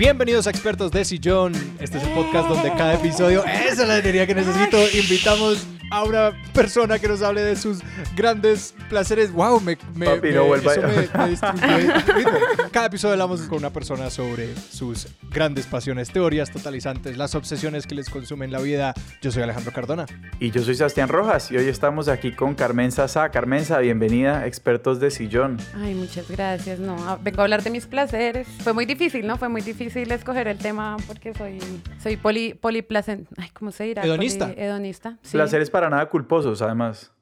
Bienvenidos a Expertos de Sillón. Este es el podcast donde cada episodio, esa es la energía que necesito, invitamos a una persona que nos hable de sus grandes placeres. Wow, me, me, Papi, me- no vuelva- eso me-. Cada episodio hablamos con una persona sobre sus grandes pasiones, teorías totalizantes, las obsesiones que les consumen la vida. Yo soy Alejandro Cardona. Y yo soy Sebastián Rojas y hoy estamos aquí con Carmen Sasa. Carmenza, bienvenida, expertos de sillón. Ay, muchas gracias. No, ah, vengo a hablar de mis placeres. Fue muy difícil, ¿no? Fue muy difícil escoger el tema porque soy, soy poli, poliplacent... Ay, ¿cómo se dirá? Hedonista. Poli- hedonista. sí. Placeres para nada culposos, además.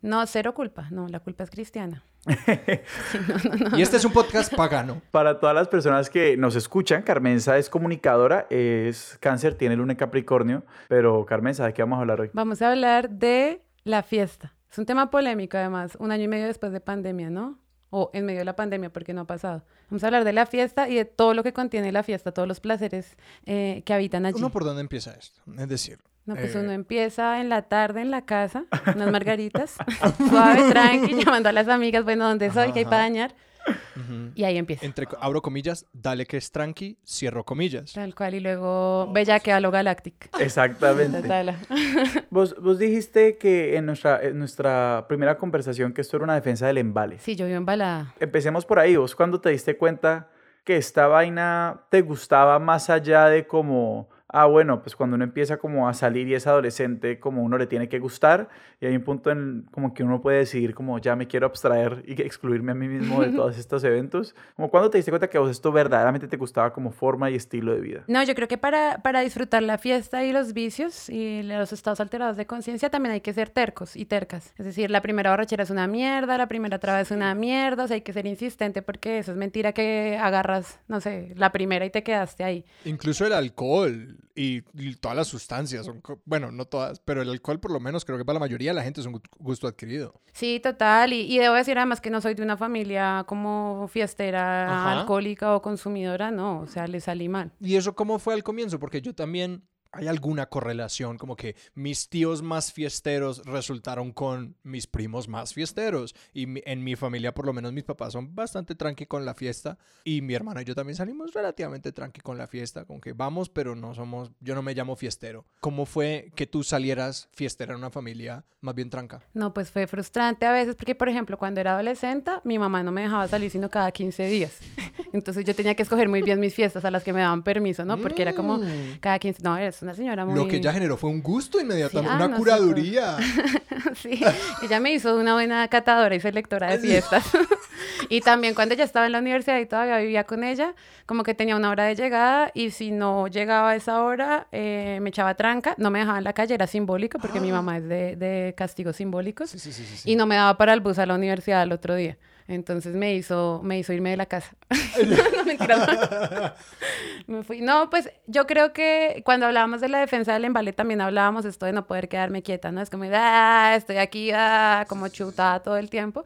No, cero culpa. No, la culpa es cristiana. Y este es un podcast pagano. Para todas las personas que nos escuchan, Carmenza es comunicadora, es cáncer, tiene luna en Capricornio. Pero Carmenza, ¿de qué vamos a hablar hoy? Vamos a hablar de la fiesta. Es un tema polémico, además, un año y medio después de pandemia, ¿no? O en medio de la pandemia, porque no ha pasado. Vamos a hablar de la fiesta y de todo lo que contiene la fiesta, todos los placeres eh, que habitan allí. ¿Uno por dónde empieza esto? Es decir, No, pues Eh. uno empieza en la tarde en la casa, unas margaritas, suave, tranqui, llamando a las amigas, bueno, ¿dónde soy? ¿Qué hay para dañar? ujú. Y ahí empieza. entre abro comillas, dale que es tranqui, cierro comillas. Tal cual, y luego Bella que a lo Galactic. Exactamente. Vos, vos dijiste que en nuestra, en nuestra primera conversación que esto era una defensa del embale. Sí, yo vivo embalada. Empecemos por ahí. ¿Vos cuando te diste cuenta que esta vaina te gustaba más allá de como, ah, bueno, pues cuando uno empieza como a salir y es adolescente, como uno le tiene que gustar y hay un punto en como que uno puede decidir como ya me quiero abstraer y excluirme a mí mismo de todos estos eventos? Como cuando te diste cuenta que a vos esto verdaderamente te gustaba como forma y estilo de vida. No, yo creo que para, para disfrutar la fiesta y los vicios y los estados alterados de conciencia también hay que ser tercos y tercas. Es decir, la primera borrachera es una mierda, la primera traba es una mierda, o sea, hay que ser insistente porque eso es mentira que agarras, no sé, la primera y te quedaste ahí. Incluso el alcohol y, y todas las sustancias, son bueno, no todas, pero el alcohol por lo menos creo que para la mayoría de la gente es un gu- gusto adquirido. Sí, total. Y, y debo decir además que no soy de una familia como fiestera, Ajá. alcohólica o consumidora, no, o sea, le salí mal. ¿Y eso cómo fue al comienzo? Porque yo también, hay alguna correlación, como que mis tíos más fiesteros resultaron con mis primos más fiesteros. Y mi- en mi familia, por lo menos mis papás son bastante tranqui con la fiesta. Y mi hermana y yo también salimos relativamente tranqui con la fiesta, con que vamos, pero no somos, yo no me llamo fiestero. ¿Cómo fue que tú salieras fiestera en una familia más bien tranca? No, pues fue frustrante a veces porque, por ejemplo, cuando era adolescente, mi mamá no me dejaba salir sino cada 15 días. Entonces yo tenía que escoger muy bien mis fiestas a las que me daban permiso, ¿no? Porque era como Mm. cada 15... No, eres una señora muy... Lo que ella generó fue un gusto inmediatamente, Sí, ah, una no, sí, curaduría. Sí, ella me hizo una buena catadora y selectora de fiestas. y también cuando ella estaba en la universidad y todavía vivía con ella, como que tenía una hora de llegada y si no llegaba a esa hora, eh, me echaba tranca, no me dejaba en la calle, era simbólico porque mi mamá es de, de castigos simbólicos sí, sí. y no me daba para el bus a la universidad al otro día. Entonces me hizo, me hizo irme de la casa. no, mentira. me fui. No, pues yo creo que cuando hablábamos de la defensa del embale también hablábamos esto de no poder quedarme quieta, ¿no? Es como, ah, estoy aquí, ah, como chutada todo el tiempo.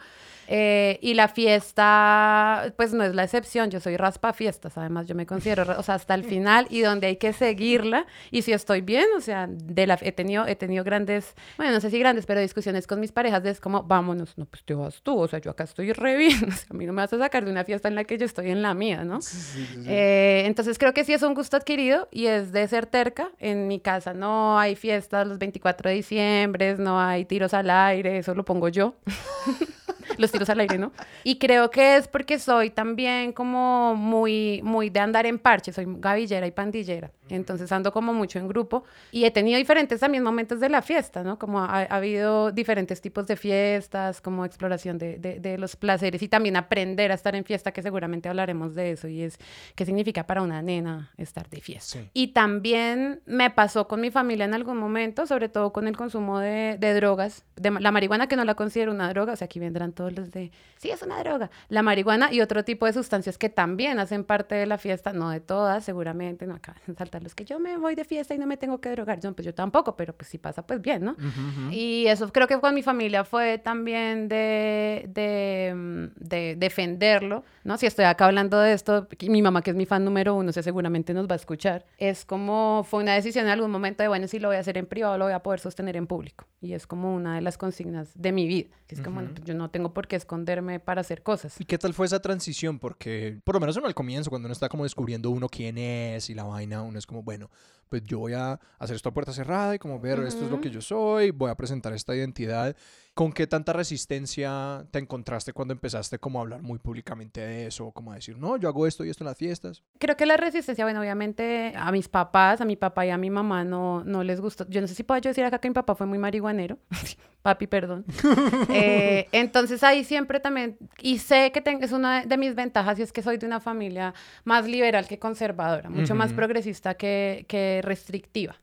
Eh, y la fiesta, pues no es la excepción, yo soy raspa fiestas, además yo me considero, o sea, hasta el final y donde hay que seguirla, y si estoy bien, o sea, de la, he, tenido, he tenido grandes, bueno, no sé si grandes, pero discusiones con mis parejas de es como, vámonos, no, pues te vas tú, o sea, yo acá estoy re bien, o sea, a mí no me vas a sacar de una fiesta en la que yo estoy en la mía, ¿no? Sí, sí, sí. Eh, entonces creo que sí es un gusto adquirido y es de ser terca. En mi casa no hay fiestas los 24 de diciembre, no hay tiros al aire, eso lo pongo yo. los tiros al aire, ¿no? Y creo que es porque soy también como muy, muy de andar en parche, soy gavillera y pandillera. Entonces ando como mucho en grupo y he tenido diferentes también momentos de la fiesta, ¿no? Como ha, ha habido diferentes tipos de fiestas, como exploración de, de, de los placeres y también aprender a estar en fiesta, que seguramente hablaremos de eso y es qué significa para una nena estar de fiesta. Sí. Y también me pasó con mi familia en algún momento, sobre todo con el consumo de, de drogas, de la marihuana que no la considero una droga, o sea, aquí vendrán todos los de, sí, es una droga, la marihuana y otro tipo de sustancias que también hacen parte de la fiesta, no de todas, seguramente, no acaban de saltar los que yo me voy de fiesta y no me tengo que drogar, no, pues yo tampoco, pero pues si pasa, pues bien, ¿no? Ujú, ujú. Y eso creo que con mi familia fue también de, de, mm, de defenderlo, ¿no? Si estoy acá hablando de esto, mi mamá, que es mi fan número uno, o sea, seguramente nos va a escuchar, es como fue una decisión en algún momento de, bueno, si lo voy a hacer en privado, lo voy a poder sostener en público. Y es como una de las consignas de mi vida, que es como, bueno, pues yo no tengo tengo por qué esconderme para hacer cosas. ¿Y qué tal fue esa transición? Porque, por lo menos uno al comienzo, cuando uno está como descubriendo uno quién es y la vaina, uno es como, bueno, pues yo voy a hacer esto a puerta cerrada y como ver, esto es lo que yo soy, voy a presentar esta identidad. ¿Con qué tanta resistencia te encontraste cuando empezaste como a hablar muy públicamente de eso? Como a decir, no, yo hago esto y esto en las fiestas. Creo que la resistencia, bueno, obviamente a mis papás, a mi papá y a mi mamá no, no les gustó. Yo no sé si puedo yo decir acá que mi papá fue muy marihuanero. Papi, perdón. Eh, entonces ahí siempre también, y sé que es una de mis ventajas y es que soy de una familia más liberal que conservadora, mucho más progresista que, que restrictiva,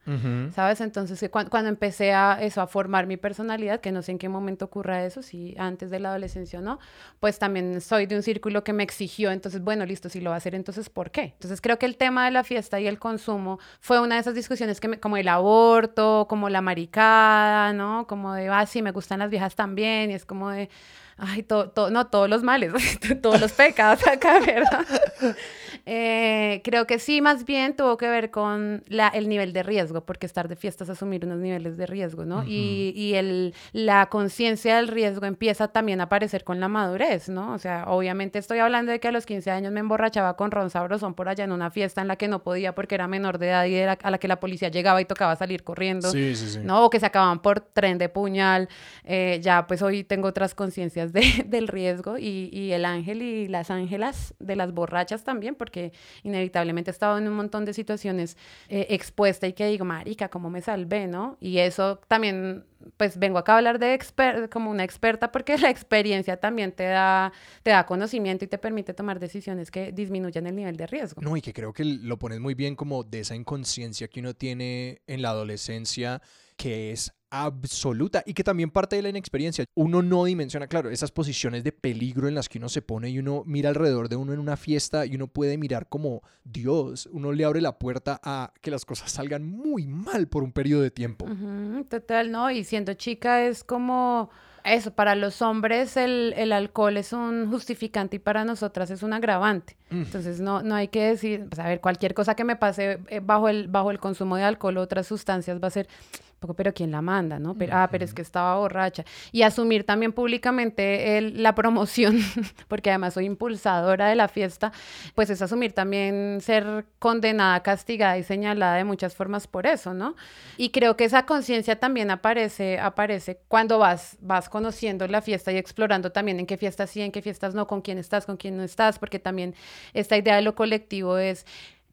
¿sabes? Entonces cuando, cuando, empecé a eso, a formar mi personalidad, que no sé en qué momento ocurra eso, si antes de la adolescencia o no, pues también soy de un círculo que me exigió, entonces, bueno, listo, si lo va a hacer, entonces, ¿por qué? Entonces creo que el tema de la fiesta y el consumo fue una de esas discusiones que me, como el aborto, como la maricada, ¿no? Como de, ah, sí, me gustan las viejas también, y es como de, ay, todo, no todos los males, todos los pecados acá, ¿verdad? Eh, creo que sí, más bien tuvo que ver con la, el nivel de riesgo, porque estar de fiesta es asumir unos niveles de riesgo, ¿no? Y, y el, la conciencia del riesgo empieza también a aparecer con la madurez, ¿no? O sea, obviamente estoy hablando de que a los 15 años me emborrachaba con Ron Sabrosón por allá en una fiesta en la que no podía porque era menor de edad y era a la que la policía llegaba y tocaba salir corriendo, sí, sí, sí. ¿no? O que se acababan por tren de puñal. Eh, ya, pues hoy tengo otras conciencias de, del riesgo y, y el ángel y las ángelas de las borrachas también, porque inevitablemente he estado en un montón de situaciones eh, expuesta y que digo, marica, ¿cómo me salvé, no? Y eso también, pues vengo acá a hablar de como una experta porque la experiencia también te da, te da conocimiento y te permite tomar decisiones que disminuyan el nivel de riesgo. No, y que creo que lo pones muy bien como de esa inconsciencia que uno tiene en la adolescencia que es absoluta y que también parte de la inexperiencia. Uno no dimensiona, claro, esas posiciones de peligro en las que uno se pone y uno mira alrededor de uno en una fiesta y uno puede mirar como Dios, uno le abre la puerta a que las cosas salgan muy mal por un periodo de tiempo. total, ¿no? Y siendo chica es como eso, para los hombres el, el, alcohol es un justificante y para nosotras es un agravante. Mm. Entonces no, no hay que decir, pues, a ver, cualquier cosa que me pase eh, bajo el, bajo el consumo de alcohol o otras sustancias va a ser pero ¿quién la manda? ¿no? Pero, ah, pero es que estaba borracha. Y asumir también públicamente el, la promoción, porque además soy impulsadora de la fiesta, pues es asumir también ser condenada, castigada y señalada de muchas formas por eso, ¿no? Y creo que esa conciencia también aparece, aparece cuando vas, vas conociendo la fiesta y explorando también en qué fiestas sí, en qué fiestas no, con quién estás, con quién no estás, porque también esta idea de lo colectivo es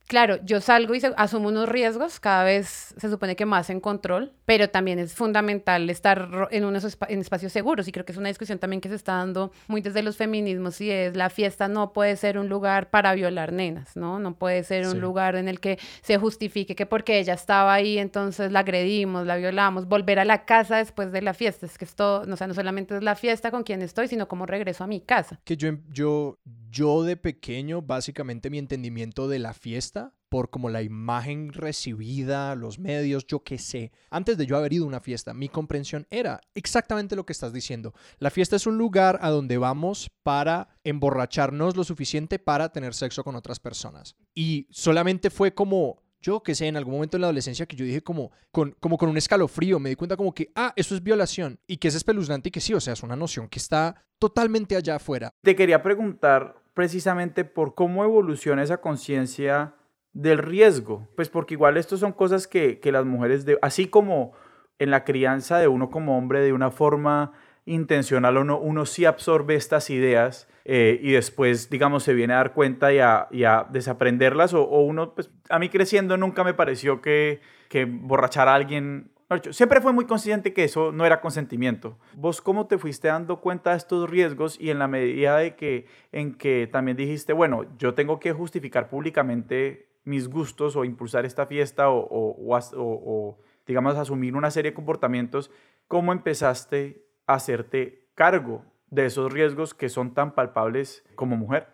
Claro, yo salgo y asumo unos riesgos, cada vez se supone que más en control, pero también es fundamental estar en unos en espacios seguros y creo que es una discusión también que se está dando muy desde los feminismos y es la fiesta no puede ser un lugar para violar nenas, ¿no? No puede ser un lugar en el que se justifique que porque ella estaba ahí entonces la agredimos, la violamos, volver a la casa después de la fiesta, es que esto, no, sea, no solamente es la fiesta con quien estoy, sino como regreso a mi casa. Que yo, yo, yo de pequeño, básicamente mi entendimiento de la fiesta, por como la imagen recibida, los medios, yo qué sé, antes de yo haber ido a una fiesta, mi comprensión era exactamente lo que estás diciendo. La fiesta es un lugar a donde vamos para emborracharnos lo suficiente para tener sexo con otras personas. Y solamente fue como yo que sé, en algún momento en la adolescencia que yo dije como con, como con un escalofrío, me di cuenta como que, ah, eso es violación y que es espeluznante y que sí, o sea, es una noción que está totalmente allá afuera. Te quería preguntar precisamente por cómo evoluciona esa conciencia del riesgo, pues porque igual estos son cosas que, las mujeres, de, así como en la crianza de uno como hombre de una forma intencional, uno, uno sí absorbe estas ideas eh, y después, digamos, se viene a dar cuenta y a, desaprenderlas, o, o, uno, pues a mí creciendo nunca me pareció que borrachar a alguien Siempre fue muy consciente que eso no era consentimiento. ¿Vos cómo te fuiste dando cuenta de estos riesgos y en la medida de que, en que también dijiste, bueno, yo tengo que justificar públicamente mis gustos o impulsar esta fiesta o, o, o, digamos, asumir una serie de comportamientos, ¿cómo empezaste a hacerte cargo de esos riesgos que son tan palpables como mujer?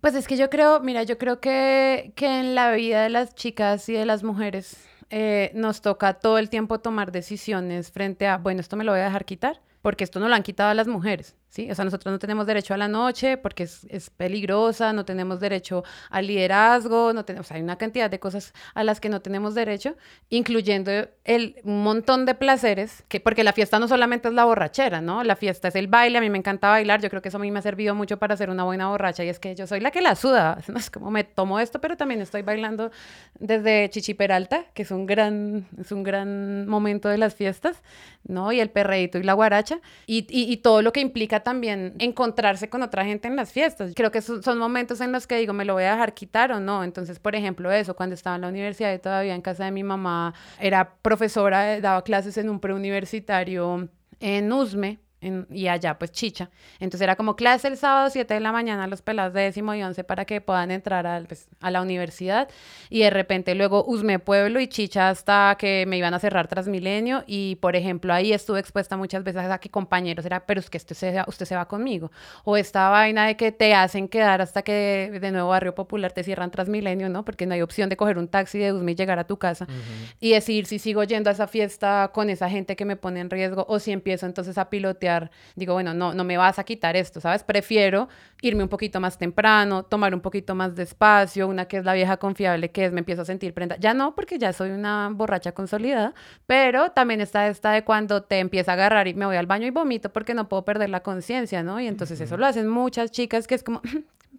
Pues es que yo creo, mira, yo creo que, que en la vida de las chicas y de las mujeres eh, nos toca todo el tiempo tomar decisiones frente a, bueno, esto me lo voy a dejar quitar, porque esto no lo han quitado a las mujeres, ¿sí? O sea, nosotros no tenemos derecho a la noche porque es, es peligrosa, no tenemos derecho al liderazgo, no tenemos, o hay una cantidad de cosas a las que no tenemos derecho, incluyendo el montón de placeres, que, porque la fiesta no solamente es la borrachera, ¿no? La fiesta es el baile, a mí me encanta bailar, yo creo que eso a mí me ha servido mucho para ser una buena borracha y es que yo soy la que la suda, ¿no? es como me tomo esto, pero también estoy bailando desde Chichi Peralta, que es un gran, es un gran momento de las fiestas, ¿no? Y el perreíto y la guaracha, y, y, y todo lo que implica también encontrarse con otra gente en las fiestas. Creo que son, son, momentos en los que digo, ¿me lo voy a dejar quitar o no? Entonces, por ejemplo, eso, cuando estaba en la universidad y todavía en casa de mi mamá, era profesora, daba clases en un preuniversitario en USME, y allá pues chicha. Entonces era como clase el sábado 7 de la mañana los pelados de décimo y once para que puedan entrar a, pues, a la universidad y de repente luego Usme Pueblo y chicha hasta que me iban a cerrar Transmilenio y por ejemplo ahí estuve expuesta muchas veces a que compañeros era, pero es que usted se, usted se va conmigo. O esta vaina de que te hacen quedar hasta que de nuevo Barrio Popular te cierran Transmilenio, ¿no? Porque no hay opción de coger un taxi de Usme y llegar a tu casa uh -huh. y decir si sigo yendo a esa fiesta con esa gente que me pone en riesgo o si empiezo entonces a pilotear digo, bueno, no, no me vas a quitar esto, ¿sabes? Prefiero irme un poquito más temprano, tomar un poquito más de espacio, una que es la vieja confiable, que es me empiezo a sentir prenda. Ya no, porque ya soy una borracha consolidada, pero también está esta de cuando te empieza a agarrar y me voy al baño y vomito porque no puedo perder la conciencia, ¿no? Y entonces uh -huh. eso lo hacen muchas chicas que es como,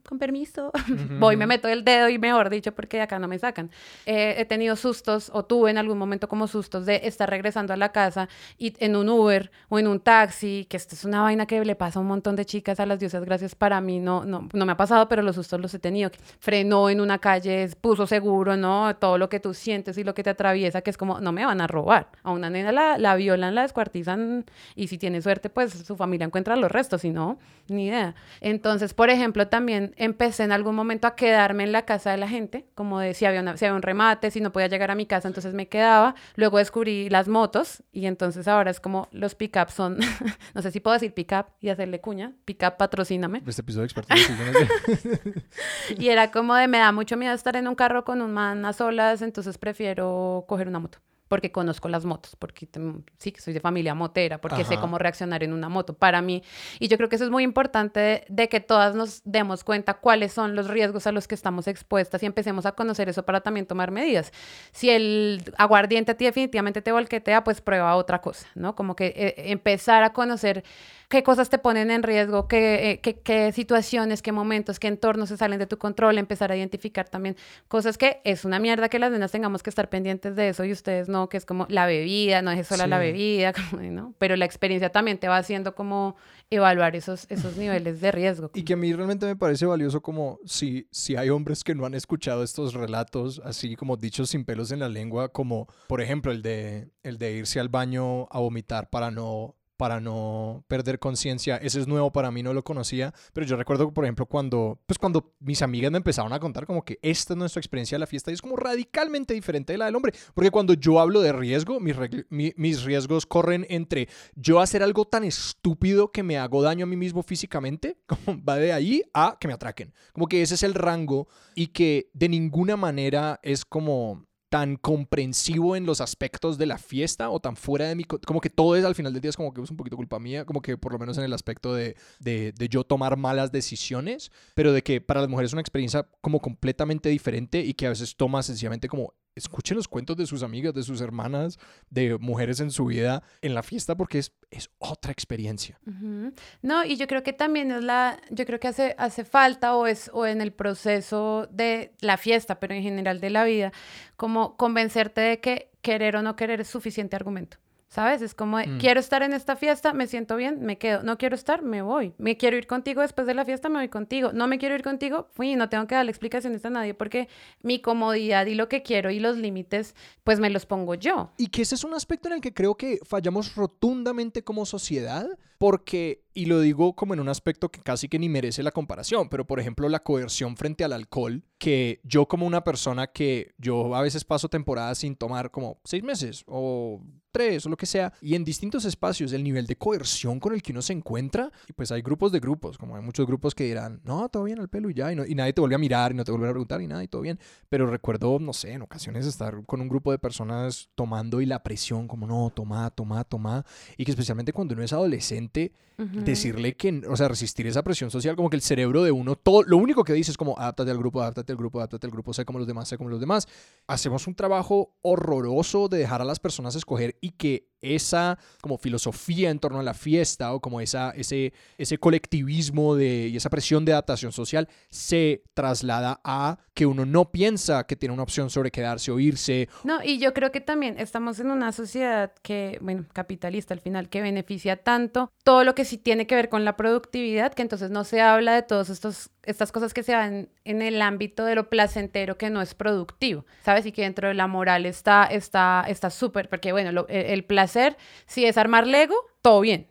con permiso, uh -huh. voy, me meto el dedo y mejor dicho, porque acá no me sacan. Eh, he tenido sustos, o tuve en algún momento como sustos de estar regresando a la casa y en un Uber o en un taxi, que esto es una vaina que le pasa a un montón de chicas a las diosas gracias para mí, no, no, no me ha pasado, pero los sustos los he tenido. Frenó en una calle, puso seguro, ¿no? Todo lo que tú sientes y lo que te atraviesa, que es como, no me van a robar. A una nena la, la violan, la descuartizan y si tiene suerte, pues su familia encuentra los restos, si no, ni idea. Entonces, por ejemplo, también empecé en algún momento a quedarme en la casa de la gente, como de si había, una, si había un remate, si no podía llegar a mi casa, entonces me quedaba. Luego descubrí las motos y entonces ahora es como los pick-up son, no sé si puedo decir pick-up y hacerle cuña, pick-up patrocíname. Este episodio experto. y era como de me da mucho miedo estar en un carro con un man a solas, entonces prefiero coger una moto porque conozco las motos, porque sí, soy de familia motera, porque Ajá. sé cómo reaccionar en una moto. Para mí, y yo creo que eso es muy importante de, de, que todas nos demos cuenta cuáles son los riesgos a los que estamos expuestas y empecemos a conocer eso para también tomar medidas. Si el aguardiente a ti definitivamente te volquetea, pues prueba otra cosa, ¿no? Como que eh, empezar a conocer qué cosas te ponen en riesgo, qué, eh, qué, qué, situaciones, qué momentos, qué entornos se salen de tu control, empezar a identificar también cosas que es una mierda que las nenas tengamos que estar pendientes de eso y ustedes no, que es como la bebida, no es solo sí. la bebida, ¿no? pero la experiencia también te va haciendo como evaluar esos, esos niveles de riesgo. Y que a mí realmente me parece valioso como si, si hay hombres que no han escuchado estos relatos, así como dichos sin pelos en la lengua, como por ejemplo el de, el de irse al baño a vomitar para no para no perder conciencia. Ese es nuevo para mí, no lo conocía, pero yo recuerdo, por ejemplo, cuando, pues cuando mis amigas me empezaron a contar como que esta es nuestra experiencia de la fiesta y es como radicalmente diferente de la del hombre, porque cuando yo hablo de riesgo, mis, mi, mis riesgos corren entre yo hacer algo tan estúpido que me hago daño a mí mismo físicamente, como va de ahí a que me atraquen. Como que ese es el rango y que de ninguna manera es como tan comprensivo en los aspectos de la fiesta o tan fuera de mi... Como que todo es al final del día es como que es un poquito culpa mía, como que por lo menos en el aspecto de, de, de, yo tomar malas decisiones, pero de que para las mujeres es una experiencia como completamente diferente y que a veces toma sencillamente como escuchen los cuentos de sus amigas, de sus hermanas, de mujeres en su vida en la fiesta porque es, es otra experiencia. No, y yo creo que también es la, yo creo que hace, hace falta o es o en el proceso de la fiesta, pero en general de la vida, como convencerte de que querer o no querer es suficiente argumento. ¿Sabes? Es como, mm. quiero estar en esta fiesta, me siento bien, me quedo. No quiero estar, me voy. Me quiero ir contigo después de la fiesta, me voy contigo. No me quiero ir contigo, fui, no tengo que darle explicaciones a nadie porque mi comodidad y lo que quiero y los límites, pues me los pongo yo. Y que ese es un aspecto en el que creo que fallamos rotundamente como sociedad, porque, y lo digo como en un aspecto que casi que ni merece la comparación, pero por ejemplo la coerción frente al alcohol, que yo como una persona que yo a veces paso temporadas sin tomar como seis meses o tres o lo que sea, y en distintos espacios el nivel de coerción con el que uno se encuentra, y pues hay grupos de grupos, como hay muchos grupos que dirán, no, todo bien al pelo y ya, y, no, y nadie te vuelve a mirar y no te vuelve a preguntar y nada, y todo bien, pero recuerdo, no sé, en ocasiones estar con un grupo de personas tomando y la presión como, no, toma, toma, toma, y que especialmente cuando uno es adolescente. Decirle que, o sea, resistir esa presión social, como que el cerebro de uno, todo, lo único que dice es como, adáptate al grupo, adáptate al grupo, adáptate al grupo, sé como los demás, sé como los demás. Hacemos un trabajo horroroso de dejar a las personas escoger y que esa como filosofía en torno a la fiesta o como esa, ese, ese colectivismo de, y esa presión de adaptación social se traslada a que uno no piensa que tiene una opción sobre quedarse o irse. No, y yo creo que también estamos en una sociedad que, bueno, capitalista al final, que beneficia tanto todo lo que sí tiene que ver con la productividad, que entonces no se habla de todas estas cosas que se dan en el ámbito de lo placentero que no es productivo, ¿sabes? Y que dentro de la moral está está está súper, porque bueno, el placer, si es armar Lego, todo bien,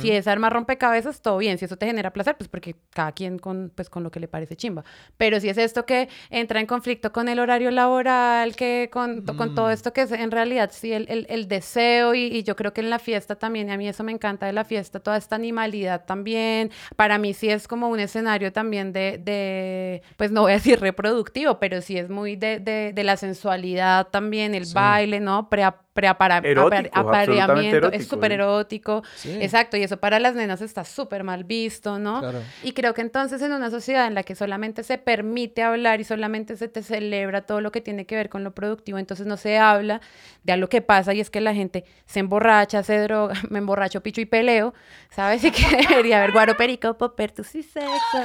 si es armar rompecabezas, todo bien. Si eso te genera placer, pues porque cada quien con, pues, con lo que le parece chimba. Pero si es esto que entra en conflicto con el horario laboral, que con, con todo mm. esto que es en realidad, sí, el, el, el deseo y, y, yo creo que en la fiesta también, y a mí eso me encanta de la fiesta, toda esta animalidad también. Para mí sí es como un escenario también de, de pues no voy a decir reproductivo, pero sí es muy de, de, de la sensualidad también, el baile, ¿no? Pre apareamiento, es súper erótico. Exacto, y eso para las nenas está súper mal visto, ¿no? Y creo que entonces en una sociedad en la que solamente se permite hablar y solamente se te celebra todo lo que tiene que ver con lo productivo, entonces no se habla de algo que pasa y es que la gente se emborracha, se droga, me emborracho, picho y peleo, ¿sabes? Y que debería haber guaro, perico, popertus y sexo.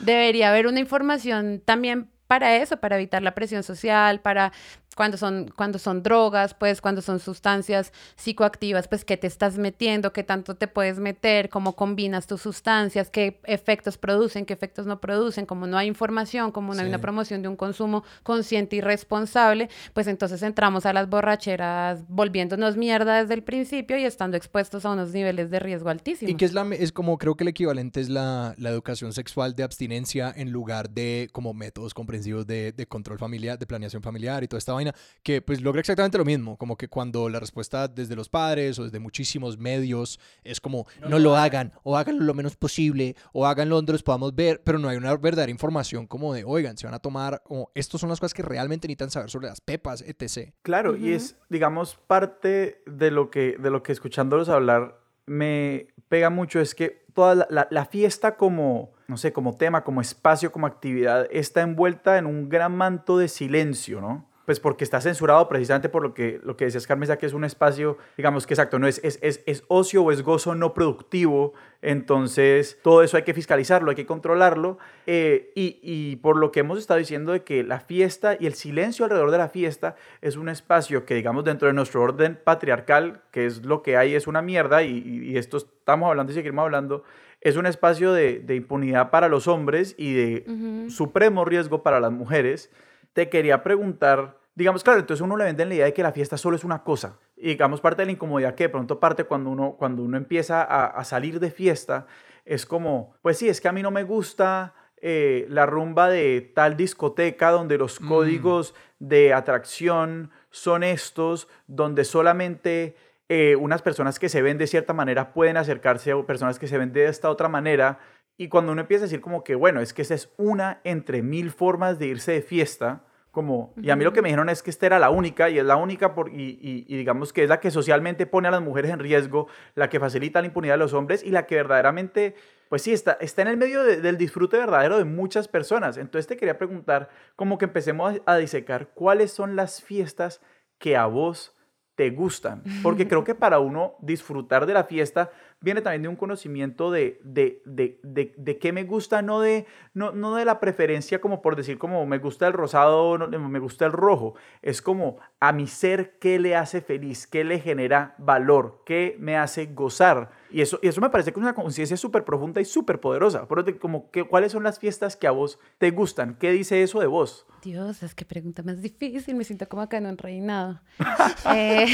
Debería haber una información también para eso, para evitar la presión social, para cuando son, cuando son drogas, pues cuando son sustancias psicoactivas, pues qué te estás metiendo, qué tanto te puedes meter, cómo combinas tus sustancias, qué efectos producen, qué efectos no producen, como no hay información, como no hay una promoción de un consumo consciente y responsable, pues entonces entramos a las borracheras volviéndonos mierda desde el principio y estando expuestos a unos niveles de riesgo altísimos. Y que es, la, es como creo que el equivalente es la, la educación sexual de abstinencia en lugar de como métodos comprensivos de, de control familiar, de planeación familiar y toda esta vaina que pues logra exactamente lo mismo, como que cuando la respuesta desde los padres o desde muchísimos medios es como no, lo hagan o háganlo lo menos posible o háganlo donde los podamos ver, pero no hay una verdadera información como de, oigan, se van a tomar, o estos son las cosas que realmente necesitan saber sobre las pepas, etc. Claro, y es, digamos, parte de lo que, de lo que escuchándolos hablar me pega mucho es que toda la, la fiesta como, no sé, como tema, como espacio, como actividad, está envuelta en un gran manto de silencio, ¿no? Pues porque está censurado precisamente por lo que, lo que decías, Carmen, que es un espacio, digamos que exacto, no es, es, es, es, ocio o es gozo no productivo, entonces todo eso hay que fiscalizarlo, hay que controlarlo, eh, y, y, por lo que hemos estado diciendo de que la fiesta y el silencio alrededor de la fiesta es un espacio que, digamos, dentro de nuestro orden patriarcal, que es lo que hay, es una mierda, y, y esto estamos hablando y seguimos hablando, es un espacio de, de impunidad para los hombres y de supremo riesgo para las mujeres te quería preguntar, digamos, claro, entonces uno le vende la idea de que la fiesta solo es una cosa. Y digamos, parte de la incomodidad que de pronto parte cuando uno, cuando uno empieza a, salir de fiesta, es como, pues sí, es que a mí no me gusta eh, la rumba de tal discoteca donde los mm. códigos de atracción son estos, donde solamente eh, unas personas que se ven de cierta manera pueden acercarse a personas que se ven de esta otra manera. Y cuando uno empieza a decir como que, bueno, es que esa es una entre mil formas de irse de fiesta, como, y a mí lo que me dijeron es que esta era la única, y es la única, por, y, y, digamos que es la que socialmente pone a las mujeres en riesgo, la que facilita la impunidad de los hombres, y la que verdaderamente, pues sí, está, está en el medio del disfrute verdadero de muchas personas. Entonces te quería preguntar, como que empecemos a, a disecar cuáles son las fiestas que a vos te gustan, porque creo que para uno disfrutar de la fiesta viene también de un conocimiento de, de, de, de, qué me gusta, no de, no, no de la preferencia como por decir como me gusta el rosado, no, me gusta el rojo, es como a mi ser qué le hace feliz, qué le genera valor, qué me hace gozar. Y eso, y eso me parece que es una conciencia súper profunda y súper poderosa. Pero como que, ¿cuáles son las fiestas que a vos te gustan? ¿Qué dice eso de vos? Dios, es que pregunta más difícil. Me siento como acá en un reinado. eh,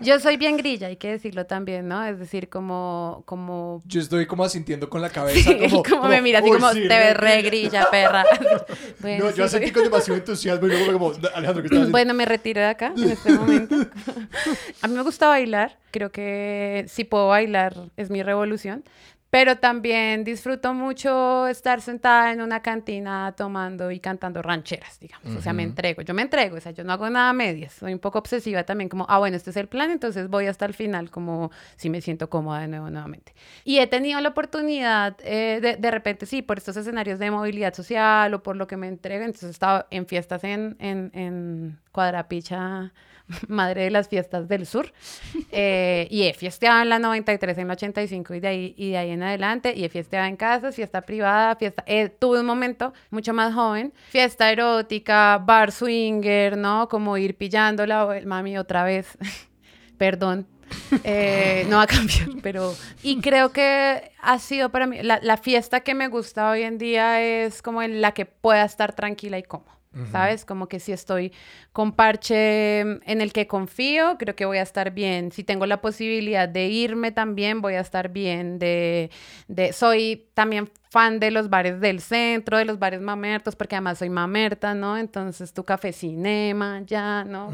yo soy bien grilla, hay que decirlo también, ¿no? Es decir, como... como... Yo estoy como asintiendo con la cabeza. como, como, me mira, así como te ves re grilla, perra. bueno, no, yo sentí con demasiado entusiasmo y luego como, Alejandro, ¿qué estás haciendo? Bueno, me retiro de acá en este momento. a mí me gusta bailar. Creo que si puedo bailar es mi revolución Pero también disfruto mucho estar sentada en una cantina tomando y cantando rancheras, digamos. O sea, me entrego, yo me entrego, o sea, yo no hago nada a medias. Soy un poco obsesiva también, como, ah, bueno, este es el plan, entonces voy hasta el final, como si me siento cómoda de nuevo nuevamente. Y he tenido la oportunidad, eh, de, de repente, sí, por estos escenarios de movilidad social o por lo que me entrego, entonces he estado en fiestas en, en, en Cuadrapicha madre de las fiestas del sur. Eh, y he fiesteado en la 93, en la 85 y de ahí, y de ahí en adelante. Y he fiesteado en casas, fiesta privada, fiesta... Eh, tuve un momento mucho más joven, fiesta erótica, bar swinger, ¿no? Como ir pillando la mami otra vez. Perdón. Eh, no va a cambiar, pero... Y creo que ha sido para mí... La, la fiesta que me gusta hoy en día es como en la que pueda estar tranquila y cómoda. ¿Sabes? Como que si estoy con parche en el que confío, creo que voy a estar bien. Si tengo la posibilidad de irme también, voy a estar bien. De, de, soy también fan de los bares del centro, de los bares mamertos, porque además soy mamerta, ¿no? Entonces tu café cinema, ya, ¿no?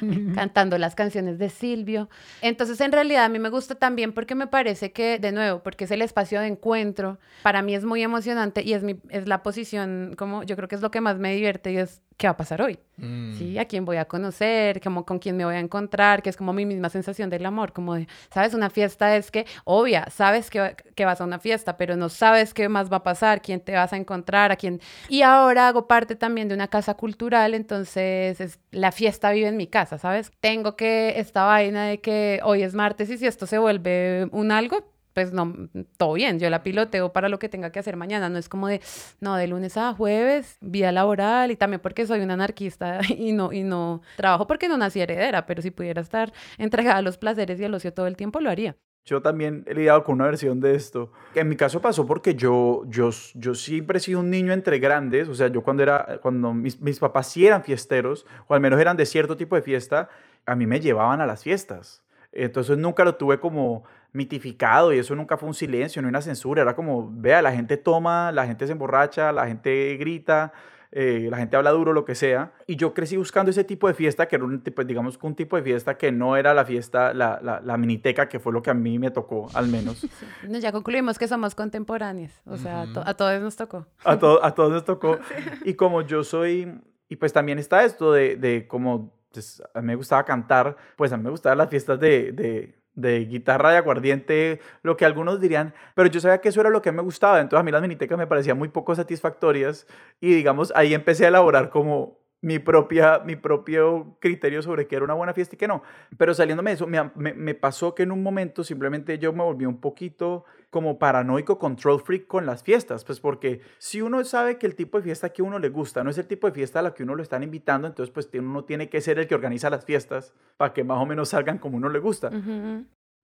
Cantando las canciones de Silvio. Entonces en realidad a mí me gusta también porque me parece que, de nuevo, porque es el espacio de encuentro, para mí es muy emocionante y es, mi, es la posición, como yo creo que es lo que más me divierte y es qué va a pasar hoy, mm. ¿sí? A quién voy a conocer, como con quién me voy a encontrar, que es como mi misma sensación del amor, como de, ¿sabes? Una fiesta es que, obvia, sabes que, que vas a una fiesta, pero no sabes qué más va a pasar, quién te vas a encontrar, a quién... Y ahora hago parte también de una casa cultural, entonces es, la fiesta vive en mi casa, ¿sabes? Tengo que esta vaina de que hoy es martes y si esto se vuelve un algo, pues no, todo bien, yo la piloteo para lo que tenga que hacer mañana, no es como de, no, de lunes a jueves, vida laboral y también porque soy una anarquista y no, y no trabajo porque no nací heredera, pero si pudiera estar entregada a los placeres y al ocio todo el tiempo, lo haría. Yo también he lidiado con una versión de esto. En mi caso pasó porque yo, yo, yo siempre he sido un niño entre grandes. O sea, yo cuando, era, cuando mis, mis papás sí eran fiesteros, o al menos eran de cierto tipo de fiesta, a mí me llevaban a las fiestas. Entonces nunca lo tuve como mitificado y eso nunca fue un silencio, no una censura, era como, vea, la gente toma, la gente se emborracha, la gente grita, eh, la gente habla duro, lo que sea. Y yo crecí buscando ese tipo de fiesta, que era un tipo, digamos, un tipo de fiesta que no era la fiesta, la, la, miniteca, que fue lo que a mí me tocó, al menos. ya concluimos que somos contemporáneos, o sea, a, todos nos tocó. A, to a todos nos tocó. Y como yo soy, y pues también está esto de, de como, pues, a mí me gustaba cantar, pues a mí me gustaban las fiestas de, de de guitarra de aguardiente, lo que algunos dirían, pero yo sabía que eso era lo que me gustaba, entonces a mí las minitecas me parecían muy poco satisfactorias y digamos, ahí empecé a elaborar como mi, propia, mi propio criterio sobre qué era una buena fiesta y qué no. Pero saliéndome de eso, me, me, pasó que en un momento simplemente yo me volví un poquito como paranoico, control freak con las fiestas, pues porque si uno sabe que el tipo de fiesta que uno le gusta no es el tipo de fiesta a la que uno lo están invitando, entonces pues uno tiene que ser el que organiza las fiestas para que más o menos salgan como uno le gusta.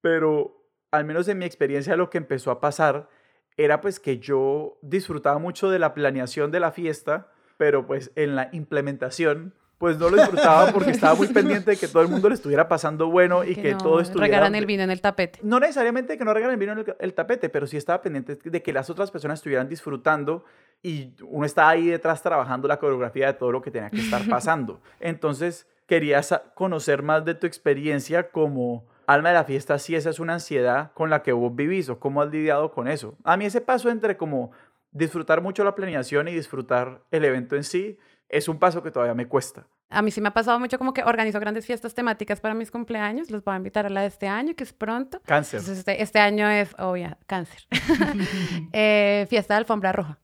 Pero al menos en mi experiencia lo que empezó a pasar era pues que yo disfrutaba mucho de la planeación de la fiesta, pero pues en la implementación pues no lo disfrutaba porque estaba muy pendiente de que todo el mundo le estuviera pasando bueno y que, todo estuviera... Regaran el vino en el tapete. No necesariamente que no regaran el vino en el, tapete, pero sí estaba pendiente de que las otras personas estuvieran disfrutando y uno estaba ahí detrás trabajando la coreografía de todo lo que tenía que estar pasando. Entonces, quería conocer más de tu experiencia como alma de la fiesta, si esa es una ansiedad con la que vos vivís o cómo has lidiado con eso. A mí ese paso entre como disfrutar mucho la planeación y disfrutar el evento en sí es un paso que todavía me cuesta. A mí sí me ha pasado mucho como que organizo grandes fiestas temáticas para mis cumpleaños. Los voy a invitar a la de este año, que es pronto. Cáncer. este, este, año es, oh ya, cáncer. Eh, fiesta de alfombra roja.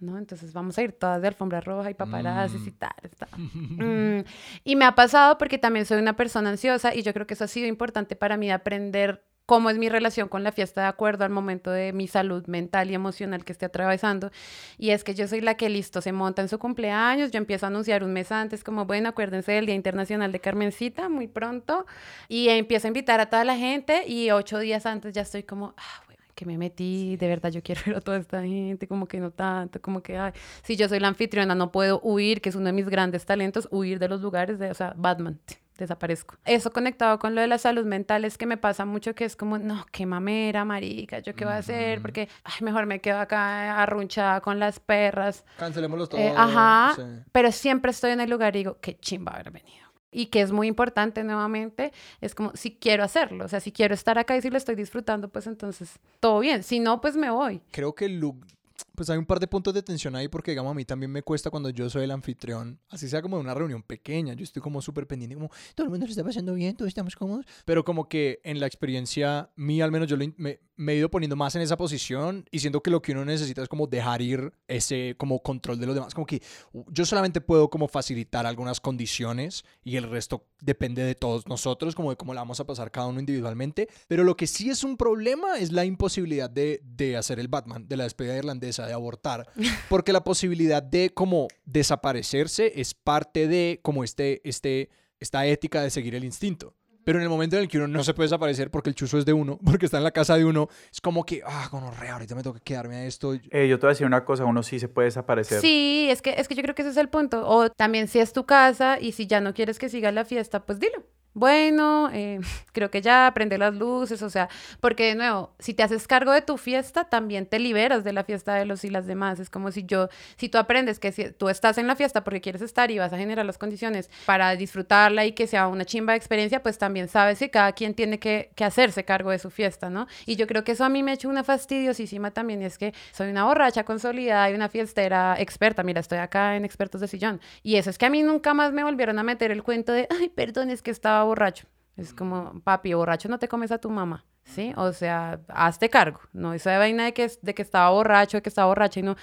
¿no? Entonces vamos a ir todas de alfombra roja y paparazzi y mm. tal. Mm. Y me ha pasado porque también soy una persona ansiosa y yo creo que eso ha sido importante para mí aprender cómo es mi relación con la fiesta de acuerdo al momento de mi salud mental y emocional que esté atravesando. Y es que yo soy la que listo, se monta en su cumpleaños, yo empiezo a anunciar un mes antes como, bueno, acuérdense del Día Internacional de Carmencita, muy pronto, y empiezo a invitar a toda la gente y ocho días antes ya estoy como, ah, que me metí, de verdad yo quiero ver a toda esta gente, como que no tanto, como que, ay, si yo soy la anfitriona, no puedo huir, que es uno de mis grandes talentos, huir de los lugares de, o sea, Batman, desaparezco. Eso conectado con lo de la salud mental es que me pasa mucho que es como, no, qué mamera, marica, ¿yo qué voy a hacer? Porque, ay, mejor me quedo acá arrunchada con las perras. Cancelémoslos eh, todos. ajá, pero siempre estoy en el lugar y digo, qué chimba haber venido. y que es muy importante nuevamente, es como si quiero hacerlo, o sea, si quiero estar acá y si lo estoy disfrutando, pues entonces todo bien, si no, pues me voy. Creo que el look pues hay un par de puntos de tensión ahí porque, digamos, a mí también me cuesta cuando yo soy el anfitrión, así sea como de una reunión pequeña, yo estoy como súper pendiente, como todo el mundo se está pasando bien, todos estamos cómodos, pero como que en la experiencia mía, al menos yo me, me, he ido poniendo más en esa posición y siento que lo que uno necesita es como dejar ir ese como control de los demás, como que yo solamente puedo como facilitar algunas condiciones y el resto depende de todos nosotros, como de cómo la vamos a pasar cada uno individualmente, pero lo que sí es un problema es la imposibilidad de, de hacer el Batman, de la despedida irlandesa de abortar, porque la posibilidad de como desaparecerse es parte de como este, este, esta ética de seguir el instinto. Pero en el momento en el que uno no se puede desaparecer porque el chuzo es de uno, porque está en la casa de uno, es como que, ah, con re, ahorita me tengo que quedarme a esto. Eh, yo te voy a decir una cosa, uno sí se puede desaparecer. Sí, es que, es que yo creo que ese es el punto. O también si es tu casa y si ya no quieres que siga la fiesta, pues dilo bueno, eh, creo que ya prende las luces, o sea, porque de nuevo, si te haces cargo de tu fiesta, también te liberas de la fiesta de los y las demás. Es como si yo, si tú aprendes que si tú estás en la fiesta porque quieres estar y vas a generar las condiciones para disfrutarla y que sea una chimba de experiencia, pues también sabes que cada quien tiene que, que hacerse cargo de su fiesta, ¿no? Y yo creo que eso a mí me ha hecho una fastidiosísima también, es que soy una borracha consolidada y una fiestera experta. Mira, estoy acá en Expertos de Sillón. Y eso es que a mí nunca más me volvieron a meter el cuento de, ay, perdón, es que estaba borracho. Es como, papi, borracho no te comes a tu mamá, ¿sí? O sea, hazte cargo, ¿no? Esa vaina de que, de que estaba borracho, de que estaba borracha y no,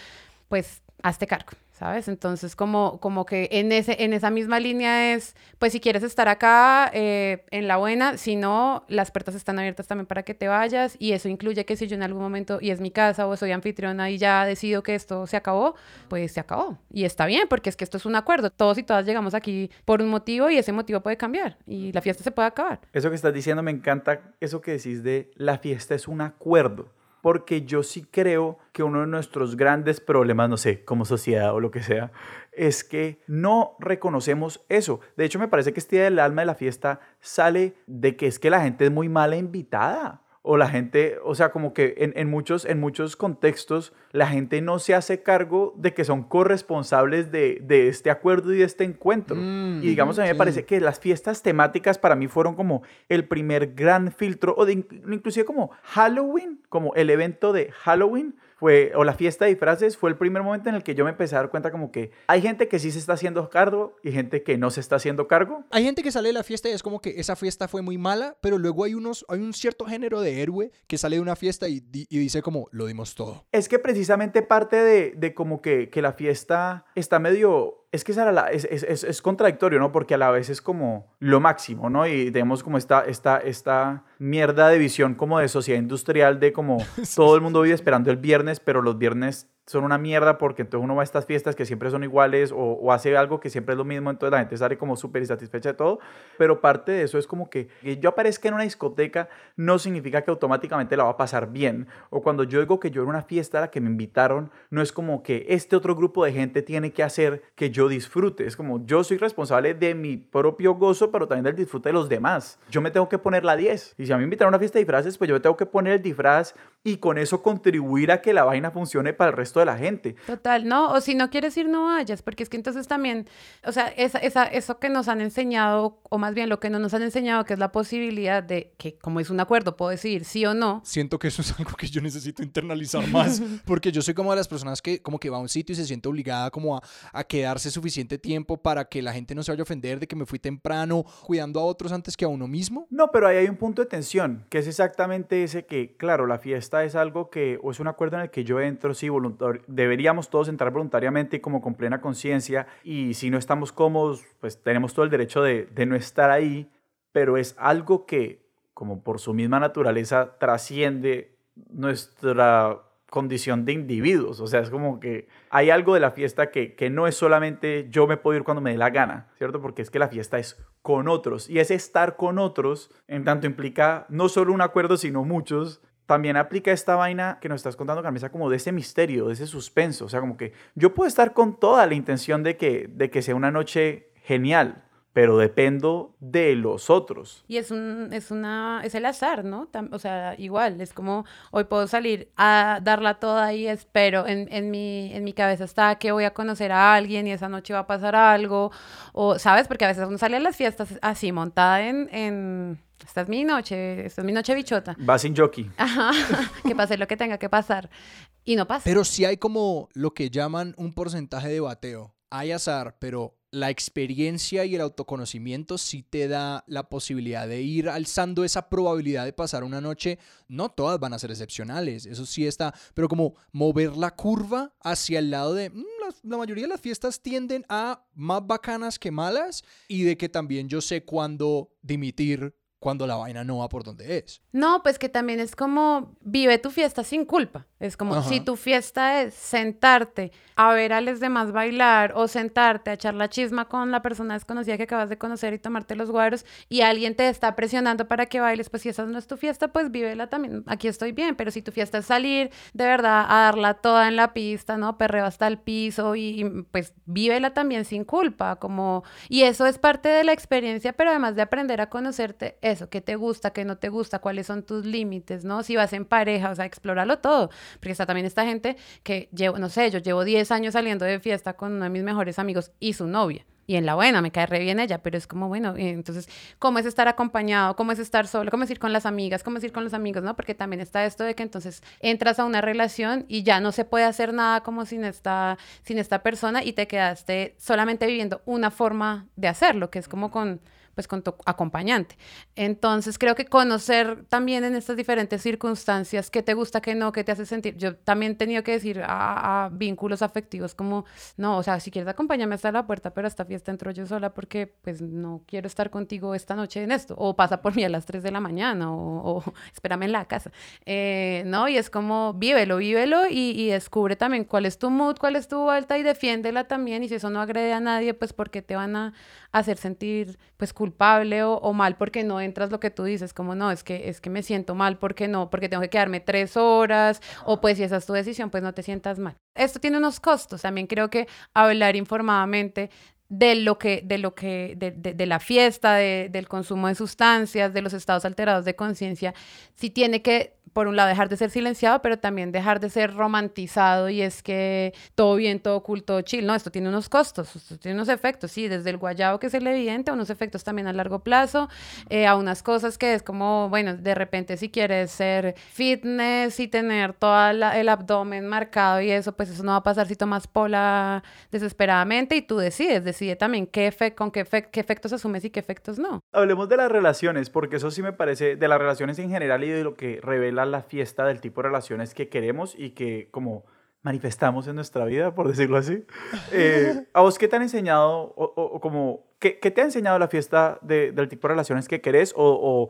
pues hazte cargo. ¿Sabes? Entonces, como, como que en, ese, en esa misma línea es, pues si quieres estar acá, eh, en la buena, si no, las puertas están abiertas también para que te vayas y eso incluye que si yo en algún momento, y es mi casa o soy anfitriona y ya decido que esto se acabó, pues se acabó. Y está bien, porque es que esto es un acuerdo. Todos y todas llegamos aquí por un motivo y ese motivo puede cambiar y la fiesta se puede acabar. Eso que estás diciendo me encanta, eso que decís de la fiesta es un acuerdo porque yo sí creo que uno de nuestros grandes problemas, no sé, como sociedad o lo que sea, es que no reconocemos eso. De hecho, me parece que este día del alma de la fiesta sale de que es que la gente es muy mala invitada o la gente, o sea, como que en, muchos, en muchos contextos la gente no se hace cargo de que son corresponsables de, este acuerdo y de este encuentro. Mm, y digamos, a mí me parece que las fiestas temáticas para mí fueron como el primer gran filtro, o de, inclusive como Halloween, como el evento de Halloween, fue, o la fiesta de disfraces, fue el primer momento en el que yo me empecé a dar cuenta como que hay gente que sí se está haciendo cargo y gente que no se está haciendo cargo. Hay gente que sale de la fiesta y es como que esa fiesta fue muy mala, pero luego hay, unos, hay un cierto género de héroe que sale de una fiesta y, dice como, lo dimos todo. Es que precisamente parte de, de como que, que la fiesta está medio es que es, es, es, contradictorio, ¿no? Porque a la vez es como lo máximo, ¿no? Y tenemos como esta, esta, esta mierda de visión como de sociedad industrial, de como todo el mundo vive esperando el viernes, pero los viernes son una mierda porque entonces uno va a estas fiestas que siempre son iguales o, hace algo que siempre es lo mismo, entonces la gente sale como súper insatisfecha de todo, pero parte de eso es como que, que, yo aparezca en una discoteca no significa que automáticamente la va a pasar bien, o cuando yo digo que yo era una fiesta a la que me invitaron, no es como que este otro grupo de gente tiene que hacer que yo disfrute, es como yo soy responsable de mi propio gozo, pero también del disfrute de los demás, yo me tengo que poner la 10, y si a mí me invitaron a una fiesta de disfraces, pues yo me tengo que poner el disfraz y con eso contribuir a que la vaina funcione para el resto de la gente. Total, no, o si no quieres ir, no vayas, porque es que entonces también, o sea, esa, esa, eso que nos han enseñado, o más bien lo que no nos han enseñado, que es la posibilidad de que, como es un acuerdo, puedo decir sí o no. Siento que eso es algo que yo necesito internalizar más, porque yo soy como de las personas que como que va a un sitio y se siente obligada como a, a quedarse suficiente tiempo para que la gente no se vaya a ofender de que me fui temprano, cuidando a otros antes que a uno mismo. No, pero ahí hay un punto de tensión, que es exactamente ese que, claro, la fiesta es algo que, o es un acuerdo en el que yo entro, sí, voluntario, deberíamos todos entrar voluntariamente y como con plena conciencia y si no estamos cómodos, pues tenemos todo el derecho de, no estar ahí, pero es algo que como por su misma naturaleza trasciende nuestra condición de individuos. O sea, es como que hay algo de la fiesta que, que, no es solamente yo me puedo ir cuando me dé la gana, ¿cierto? Porque es que la fiesta es con otros. Y ese estar con otros, en tanto implica no solo un acuerdo, sino muchos, también aplica esta vaina que nos estás contando, Carmesa, como de ese misterio, de ese suspenso. O sea, como que yo puedo estar con toda la intención de que, de que sea una noche genial, pero dependo de los otros. Y es un, es una, es el azar, ¿no? o sea, igual, es como hoy puedo salir a darla toda y espero, en, en, mi, en mi cabeza está que voy a conocer a alguien y esa noche va a pasar algo, o, ¿sabes? Porque a veces uno sale a las fiestas así, montada en, en esta es mi noche, esta es mi noche bichota. Va sin jockey. Ajá, que pase lo que tenga que pasar. Y no pasa. Pero sí hay como lo que llaman un porcentaje de bateo. Hay azar, pero la experiencia y el autoconocimiento sí te da la posibilidad de ir alzando esa probabilidad de pasar una noche. No todas van a ser excepcionales, eso sí está, pero como mover la curva hacia el lado de mm, la, mayoría de las fiestas tienden a más bacanas que malas y de que también yo sé cuándo dimitir cuando la vaina no va por donde es. No, pues que también es como vive tu fiesta sin culpa. Es como si tu fiesta es sentarte a ver a los demás bailar o sentarte a echar la chisma con la persona desconocida que acabas de conocer y tomarte los guaros y alguien te está presionando para que bailes, pues si esa no es tu fiesta, pues vívela también. Aquí estoy bien, pero si tu fiesta es salir de verdad a darla toda en la pista, ¿no? Perreo hasta el piso y, y pues vívela también sin culpa, como y eso es parte de la experiencia, pero además de aprender a conocerte, eso, qué te gusta, qué no te gusta, cuáles son tus límites, ¿no? Si vas en pareja, o sea, explóralo todo porque está también esta gente que llevo, no sé, yo llevo 10 años saliendo de fiesta con uno de mis mejores amigos y su novia. Y en la buena, me cae re bien ella, pero es como, bueno, entonces, ¿cómo es estar acompañado? ¿Cómo es estar solo? ¿Cómo es ir con las amigas? ¿Cómo es ir con los amigos? ¿No? Porque también está esto de que entonces entras a una relación y ya no se puede hacer nada como sin esta, sin esta persona y te quedaste solamente viviendo una forma de hacerlo, que es como con pues con tu acompañante. Entonces creo que conocer también en estas diferentes circunstancias qué te gusta, qué no, qué te hace sentir. Yo también he tenido que decir a, vínculos afectivos como, no, o sea, si quieres acompáñame hasta la puerta, pero a esta fiesta entro yo sola porque pues no quiero estar contigo esta noche en esto. O pasa por mí a las 3 de la mañana o, espérame en la casa. Eh, no, y es como vívelo, vívelo y, y descubre también cuál es tu mood, cuál es tu vuelta y defiéndela también. Y si eso no agrede a nadie, pues porque te van a hacer sentir pues culpable o, mal porque no entras lo que tú dices, como no, es que, es que me siento mal porque no, porque tengo que quedarme tres horas o pues si esa es tu decisión, pues no te sientas mal. Esto tiene unos costos, también creo que hablar informadamente de lo que, de lo que, de, de, la fiesta, de, del consumo de sustancias, de los estados alterados de conciencia, si tiene que por un lado, dejar de ser silenciado, pero también dejar de ser romantizado y es que todo bien, todo cool, chill. No, esto tiene unos costos, esto tiene unos efectos, sí, desde el guayabo que es el evidente, a unos efectos también a largo plazo, eh, a unas cosas que es como, bueno, de repente si quieres ser fitness y tener todo el abdomen marcado y eso, pues eso no va a pasar si tomas pola desesperadamente y tú decides, decide también qué con qué, qué efectos asumes y qué efectos no. Hablemos de las relaciones, porque eso sí me parece, de las relaciones en general y de lo que revela la fiesta del tipo de relaciones que queremos y que como manifestamos en nuestra vida, por decirlo así. Eh, ¿A vos qué te han enseñado o, como, ¿qué, te ha enseñado la fiesta del tipo de relaciones que querés o,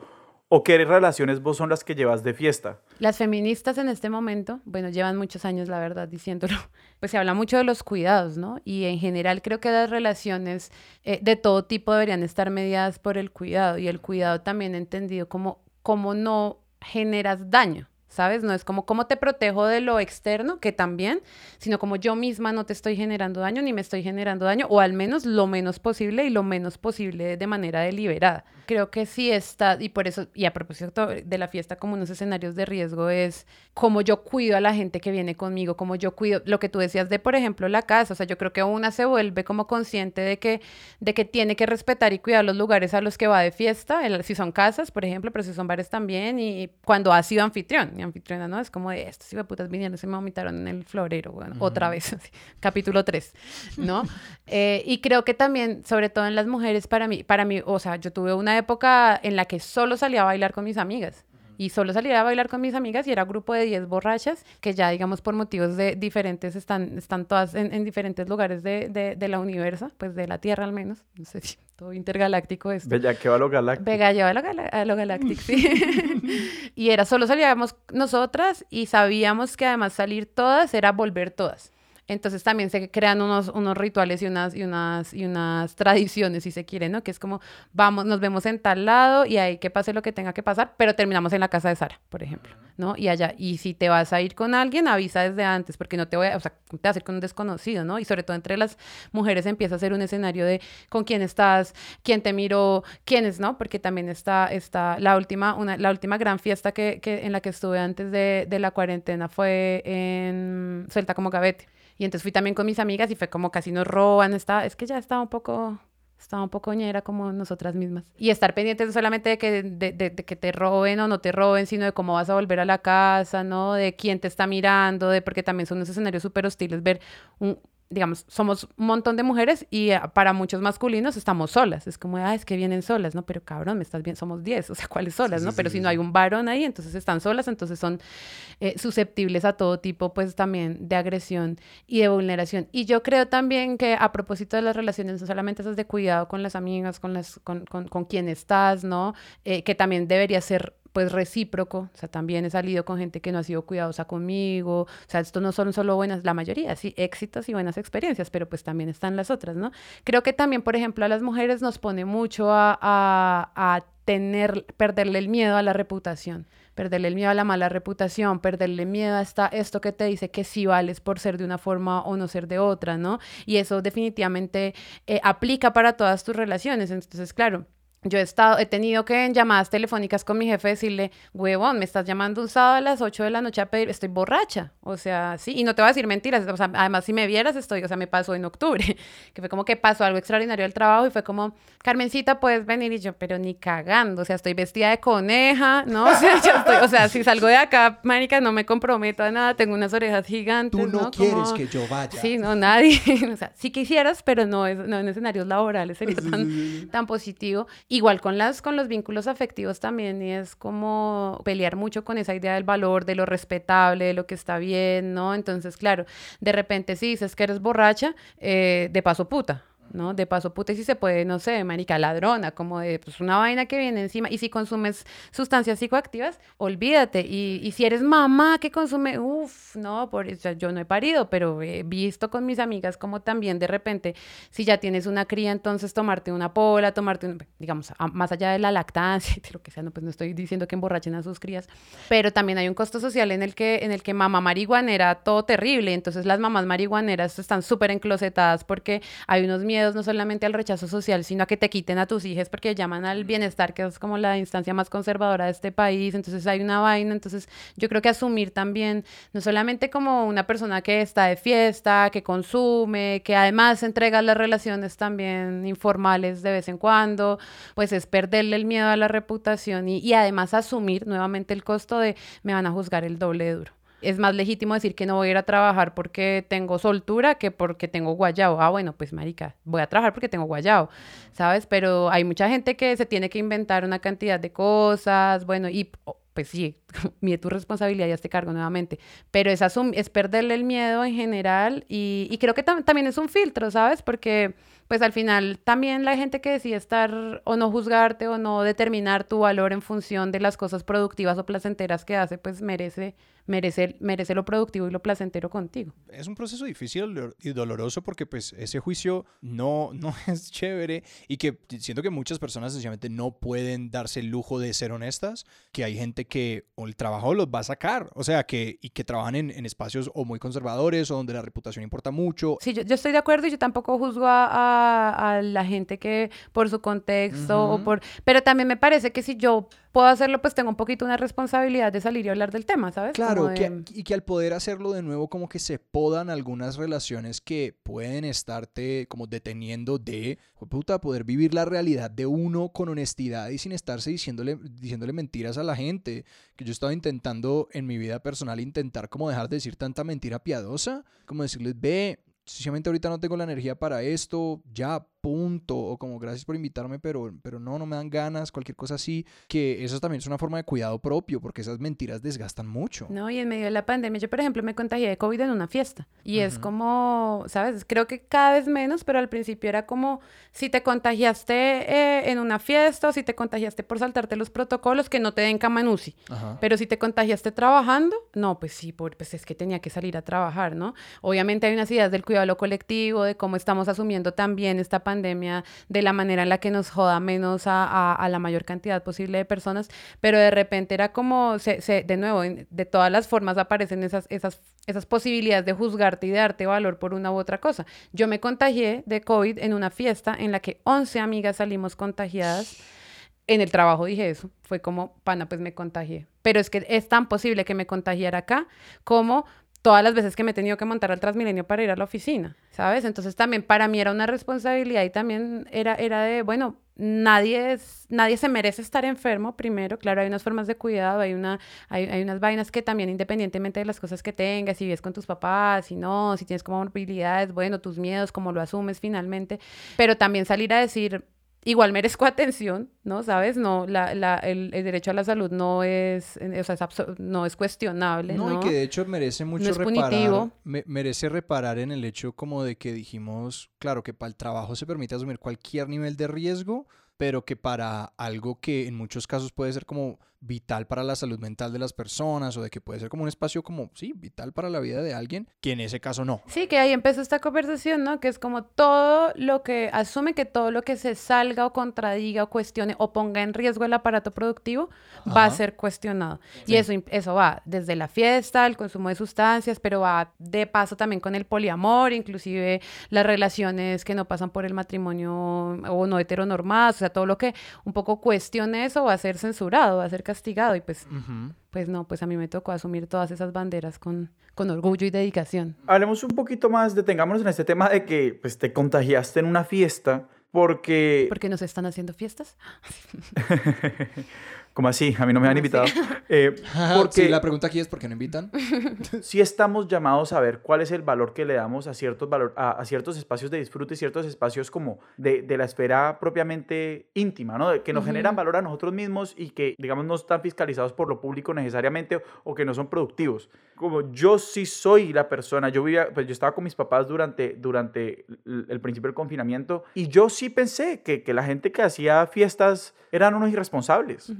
o, qué relaciones vos son las que llevas de fiesta? Las feministas en este momento, bueno, llevan muchos años, la verdad, diciéndolo, pues se habla mucho de los cuidados, ¿no? Y en general creo que las relaciones eh, de todo tipo deberían estar mediadas por el cuidado y el cuidado también entendido como, como no generas daño. ¿Sabes? No es como cómo te protejo de lo externo, que también, sino como yo misma no te estoy generando daño ni me estoy generando daño, o al menos lo menos posible y lo menos posible de manera deliberada. Creo que sí está, y por eso, y a propósito de la fiesta como unos escenarios de riesgo, es cómo yo cuido a la gente que viene conmigo, cómo yo cuido, lo que tú decías de, por ejemplo, la casa, o sea, yo creo que una se vuelve como consciente de que, de que tiene que respetar y cuidar los lugares a los que va de fiesta, si son casas, por ejemplo, pero si son bares también, y cuando ha sido anfitrión, anfitriona, ¿no? Es como de estos putas vinieron, se me vomitaron en el florero, bueno, otra vez, capítulo 3, ¿no? Eh, y creo que también, sobre todo en las mujeres, para mí, para mí, o sea, yo tuve una época en la que solo salía a bailar con mis amigas y solo salía a bailar con mis amigas y era un grupo de 10 borrachas que ya, digamos, por motivos de diferentes, están, están todas en, diferentes lugares de, de, de, la universo, pues de la Tierra al menos, no sé si todo intergaláctico esto. Bella que va a lo galáctico. Bella lleva a lo, galáctico, sí. y era solo salíamos nosotras y sabíamos que además salir todas era volver todas. Entonces también se crean unos, unos rituales y unas, y, unas, y unas tradiciones, si se quiere, ¿no? Que es como, vamos, nos vemos en tal lado y ahí que pase lo que tenga que pasar, pero terminamos en la casa de Sara, por ejemplo, ¿no? Y allá, y si te vas a ir con alguien, avisa desde antes, porque no te voy a, o sea, te vas a ir con un desconocido, ¿no? Y sobre todo entre las mujeres empieza a ser un escenario de con quién estás, quién te miró, quiénes, ¿no? Porque también está, está la última, una, la última gran fiesta que, que en la que estuve antes de, de la cuarentena fue en Suelta como Gavete. Y entonces fui también con mis amigas y fue como casi nos roban, está, es que ya estaba un poco, estaba un poco ñera como nosotras mismas. Y estar pendientes no solamente de que, de, de, de, que te roben o no te roben, sino de cómo vas a volver a la casa, ¿no? De quién te está mirando, de porque también son unos escenarios súper hostiles ver un, digamos, somos un montón de mujeres y uh, para muchos masculinos estamos solas. Es como, ah, es que vienen solas, ¿no? Pero cabrón, me estás bien, somos 10, o sea, ¿cuáles solas, sí, no? Sí, Pero sí, si no hay un varón ahí, entonces están solas, entonces son eh, susceptibles a todo tipo, pues también de agresión y de vulneración. Y yo creo también que a propósito de las relaciones, no solamente esas de cuidado con las amigas, con, las, con, con, con quien estás, ¿no? Eh, que también debería ser pues recíproco, o sea, también he salido con gente que no ha sido cuidadosa conmigo, o sea, esto no son solo buenas, la mayoría, sí, éxitos y buenas experiencias, pero pues también están las otras, ¿no? Creo que también, por ejemplo, a las mujeres nos pone mucho a, a, a tener, perderle el miedo a la reputación, perderle el miedo a la mala reputación, perderle miedo a esta, esto que te dice que sí vales por ser de una forma o no ser de otra, ¿no? Y eso definitivamente eh, aplica para todas tus relaciones, entonces, claro, yo he, estado, he tenido que en llamadas telefónicas con mi jefe decirle, huevón, me estás llamando un sábado a las 8 de la noche a pedir, estoy borracha. O sea, sí, y no te voy a decir mentiras. O sea, además, si me vieras, estoy, o sea, me pasó en octubre, que fue como que pasó algo extraordinario del trabajo y fue como, Carmencita, puedes venir. Y yo, pero ni cagando, o sea, estoy vestida de coneja, ¿no? O sea, yo estoy, o sea, si salgo de acá, Mónica, no me comprometo a nada, tengo unas orejas gigantes. Tú no, ¿no? quieres como... que yo vaya. Sí, no, nadie. o sea, sí quisieras, pero no, es, no en escenarios laborales sería tan, tan positivo. Igual con las con los vínculos afectivos también y es como pelear mucho con esa idea del valor, de lo respetable, de lo que está bien, ¿no? Entonces, claro, de repente si dices que eres borracha, eh, de paso puta. ¿No? De paso, puta, y si se puede, no sé, marica, ladrona, como de pues, una vaina que viene encima. Y si consumes sustancias psicoactivas, olvídate. Y, y si eres mamá que consume, uff, no, por eso yo no he parido, pero he visto con mis amigas como también de repente, si ya tienes una cría, entonces tomarte una pola, tomarte, un, digamos, más allá de la lactancia, de lo que sea, no, pues no estoy diciendo que emborrachen a sus crías, pero también hay un costo social en el que, en el que mamá marihuanera, todo terrible. Entonces las mamás marihuaneras están súper enclosetadas porque hay unos miedos no solamente al rechazo social, sino a que te quiten a tus hijos porque llaman al bienestar, que es como la instancia más conservadora de este país, entonces hay una vaina, entonces yo creo que asumir también, no solamente como una persona que está de fiesta, que consume, que además entrega las relaciones también informales de vez en cuando, pues es perderle el miedo a la reputación y, y además asumir nuevamente el costo de me van a juzgar el doble de duro es más legítimo decir que no voy a ir a trabajar porque tengo soltura que porque tengo guayao. Ah, bueno, pues marica, voy a trabajar porque tengo guayao, ¿sabes? Pero hay mucha gente que se tiene que inventar una cantidad de cosas, bueno, y pues sí, mide tu responsabilidad y hazte cargo nuevamente. Pero es, es perderle el miedo en general y, y creo que tam también es un filtro, ¿sabes? Porque pues al final también la gente que decide estar o no juzgarte o no determinar tu valor en función de las cosas productivas o placenteras que hace, pues merece, merece, merece lo productivo y lo placentero contigo. Es un proceso difícil y doloroso porque pues ese juicio no, no es chévere y que siento que muchas personas sencillamente no pueden darse el lujo de ser honestas, que hay gente que o el trabajo los va a sacar, o sea, que, y que trabajan en, en espacios o muy conservadores o donde la reputación importa mucho. Sí, yo, yo estoy de acuerdo y yo tampoco juzgo a, a a, la gente que por su contexto uh -huh. o por... Pero también me parece que si yo puedo hacerlo, pues tengo un poquito una responsabilidad de salir y hablar del tema, ¿sabes? Claro, de... que, y que al poder hacerlo de nuevo como que se podan algunas relaciones que pueden estarte como deteniendo de, puta, poder vivir la realidad de uno con honestidad y sin estarse diciéndole, diciéndole mentiras a la gente. Que yo estaba intentando en mi vida personal intentar como dejar de decir tanta mentira piadosa, como decirles, ve, sencillamente ahorita no tengo la energía para esto, ya, punto, o como gracias por invitarme, pero, pero no, no me dan ganas, cualquier cosa así, que eso también es una forma de cuidado propio, porque esas mentiras desgastan mucho. No, y en medio de la pandemia, yo por ejemplo me contagié de COVID en una fiesta, y es como, ¿sabes? Creo que cada vez menos, pero al principio era como, si te contagiaste eh, en una fiesta, o si te contagiaste por saltarte los protocolos, que no te den cama en UCI, pero si te contagiaste trabajando, no, pues sí, pues es que tenía que salir a trabajar, ¿no? Obviamente hay unas ideas del cuidado lo colectivo, de cómo estamos asumiendo también esta pandemia de la manera en la que nos joda menos a, la mayor cantidad posible de personas, pero de repente era como, se, de nuevo, de todas las formas aparecen esas, esas, esas posibilidades de juzgarte y de darte valor por una u otra cosa. Yo me contagié de COVID en una fiesta en la que 11 amigas salimos contagiadas. En el trabajo dije eso, fue como, pana, pues me contagié. Pero es que es tan posible que me contagiara acá como todas las veces que me he tenido que montar al Transmilenio para ir a la oficina, ¿sabes? Entonces también para mí era una responsabilidad y también era, era de, bueno, nadie, es, nadie se merece estar enfermo primero, claro, hay unas formas de cuidado, hay, una, hay, hay, unas vainas que también independientemente de las cosas que tengas, si vives con tus papás, si no, si tienes como movilidades, bueno, tus miedos, cómo lo asumes finalmente, pero también salir a decir, igual merezco atención, ¿no? ¿Sabes? No, la, la, el, el, derecho a la salud no es, o sea, es no es cuestionable, ¿no? No, y que de hecho merece mucho no es reparar, punitivo. merece reparar en el hecho como de que dijimos, claro, que para el trabajo se permite asumir cualquier nivel de riesgo, pero que para algo que en muchos casos puede ser como vital para la salud mental de las personas o de que puede ser como un espacio como, sí, vital para la vida de alguien, que en ese caso no. Sí, que ahí empezó esta conversación, ¿no? Que es como todo lo que asume que todo lo que se salga o contradiga o cuestione o ponga en riesgo el aparato productivo va a ser cuestionado. Y eso, eso va desde la fiesta, el consumo de sustancias, pero va de paso también con el poliamor, inclusive las relaciones que no pasan por el matrimonio o no heteronormadas, o sea, todo lo que un poco cuestione eso va a ser censurado, va a ser castigado y pues, pues no, pues a mí me tocó asumir todas esas banderas con, con orgullo y dedicación. Hablemos un poquito más, detengámonos en este tema de que pues, te contagiaste en una fiesta porque... Porque nos están haciendo fiestas. ¿Cómo así? A mí no me han invitado. Eh, porque sí, la pregunta aquí es ¿por qué no invitan? sí estamos llamados a ver cuál es el valor que le damos a ciertos, valor, a, ciertos espacios de disfrute y ciertos espacios como de, de la esfera propiamente íntima, ¿no? Que nos generan valor a nosotros mismos y que, digamos, no están fiscalizados por lo público necesariamente o que no son productivos. Como yo sí soy la persona, yo vivía, pues yo estaba con mis papás durante, durante el principio del confinamiento y yo sí pensé que, que la gente que hacía fiestas eran unos irresponsables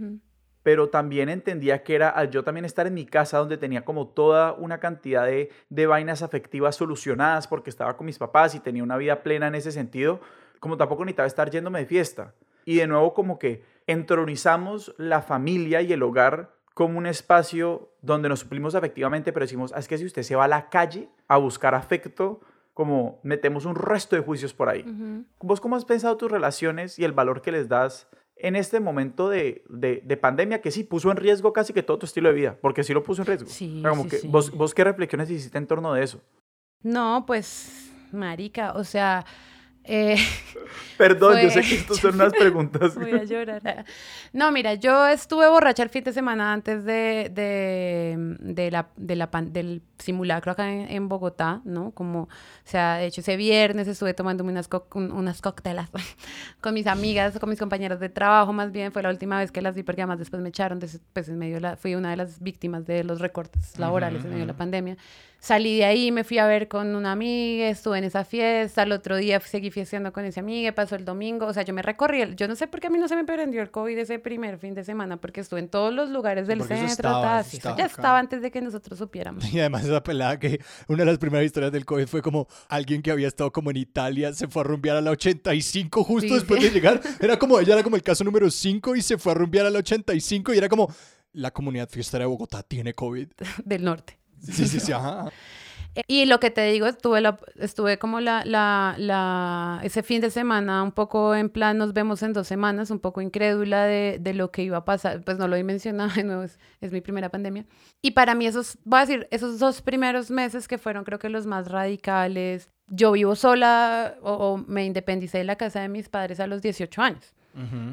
pero también entendía que era al yo también estar en mi casa donde tenía como toda una cantidad de, de vainas afectivas solucionadas porque estaba con mis papás y tenía una vida plena en ese sentido, como tampoco necesitaba estar yéndome de fiesta. Y de nuevo como que entronizamos la familia y el hogar como un espacio donde nos suplimos afectivamente, pero decimos, ah, es que si usted se va a la calle a buscar afecto, como metemos un resto de juicios por ahí. ¿Vos cómo has pensado tus relaciones y el valor que les das en este momento de, de, pandemia que sí puso en riesgo casi que todo tu estilo de vida, porque sí lo puso en riesgo. Sí, como que, ¿vos, ¿Vos qué reflexiones hiciste en torno de eso? No, pues, marica, o sea, eh, Perdón, yo sé que estas son unas preguntas. Voy a llorar. No, mira, yo estuve borracha el fin de semana antes de, de, de la, de la, del simulacro acá en, Bogotá, ¿no? Como, o sea, de hecho, ese viernes estuve tomando unas, unas cóctelas con mis amigas, con mis compañeras de trabajo, más bien. Fue la última vez que las vi, porque además después me echaron, pues en medio la, fui una de las víctimas de los recortes laborales en medio de la pandemia. Salí de ahí, me fui a ver con una amiga, estuve en esa fiesta, el otro día seguí fiesteando con esa amiga, pasó el domingo, o sea, yo me recorrí, yo no sé por qué a mí no se me prendió el COVID ese primer fin de semana, porque estuve en todos los lugares del centro, estaba, ya estaba antes de que nosotros supiéramos. Y además esa pelada que una de las primeras historias del COVID fue como alguien que había estado como en Italia, se fue a rumbear a la 85 justo después de llegar, era como, ella era como el caso número 5 y se fue a rumbear a la 85 y era como, la comunidad fiestera de Bogotá tiene COVID. Del norte. Sí, sí, sí, ajá. Y lo que te digo, estuve, la, estuve como la, la, la, ese fin de semana un poco en plan, nos vemos en dos semanas, un poco incrédula de, de lo que iba a pasar, pues no lo he mencionado, no, es, es, mi primera pandemia. Y para mí esos, voy a decir, esos dos primeros meses que fueron creo que los más radicales, yo vivo sola o, o me independicé de la casa de mis padres a los 18 años.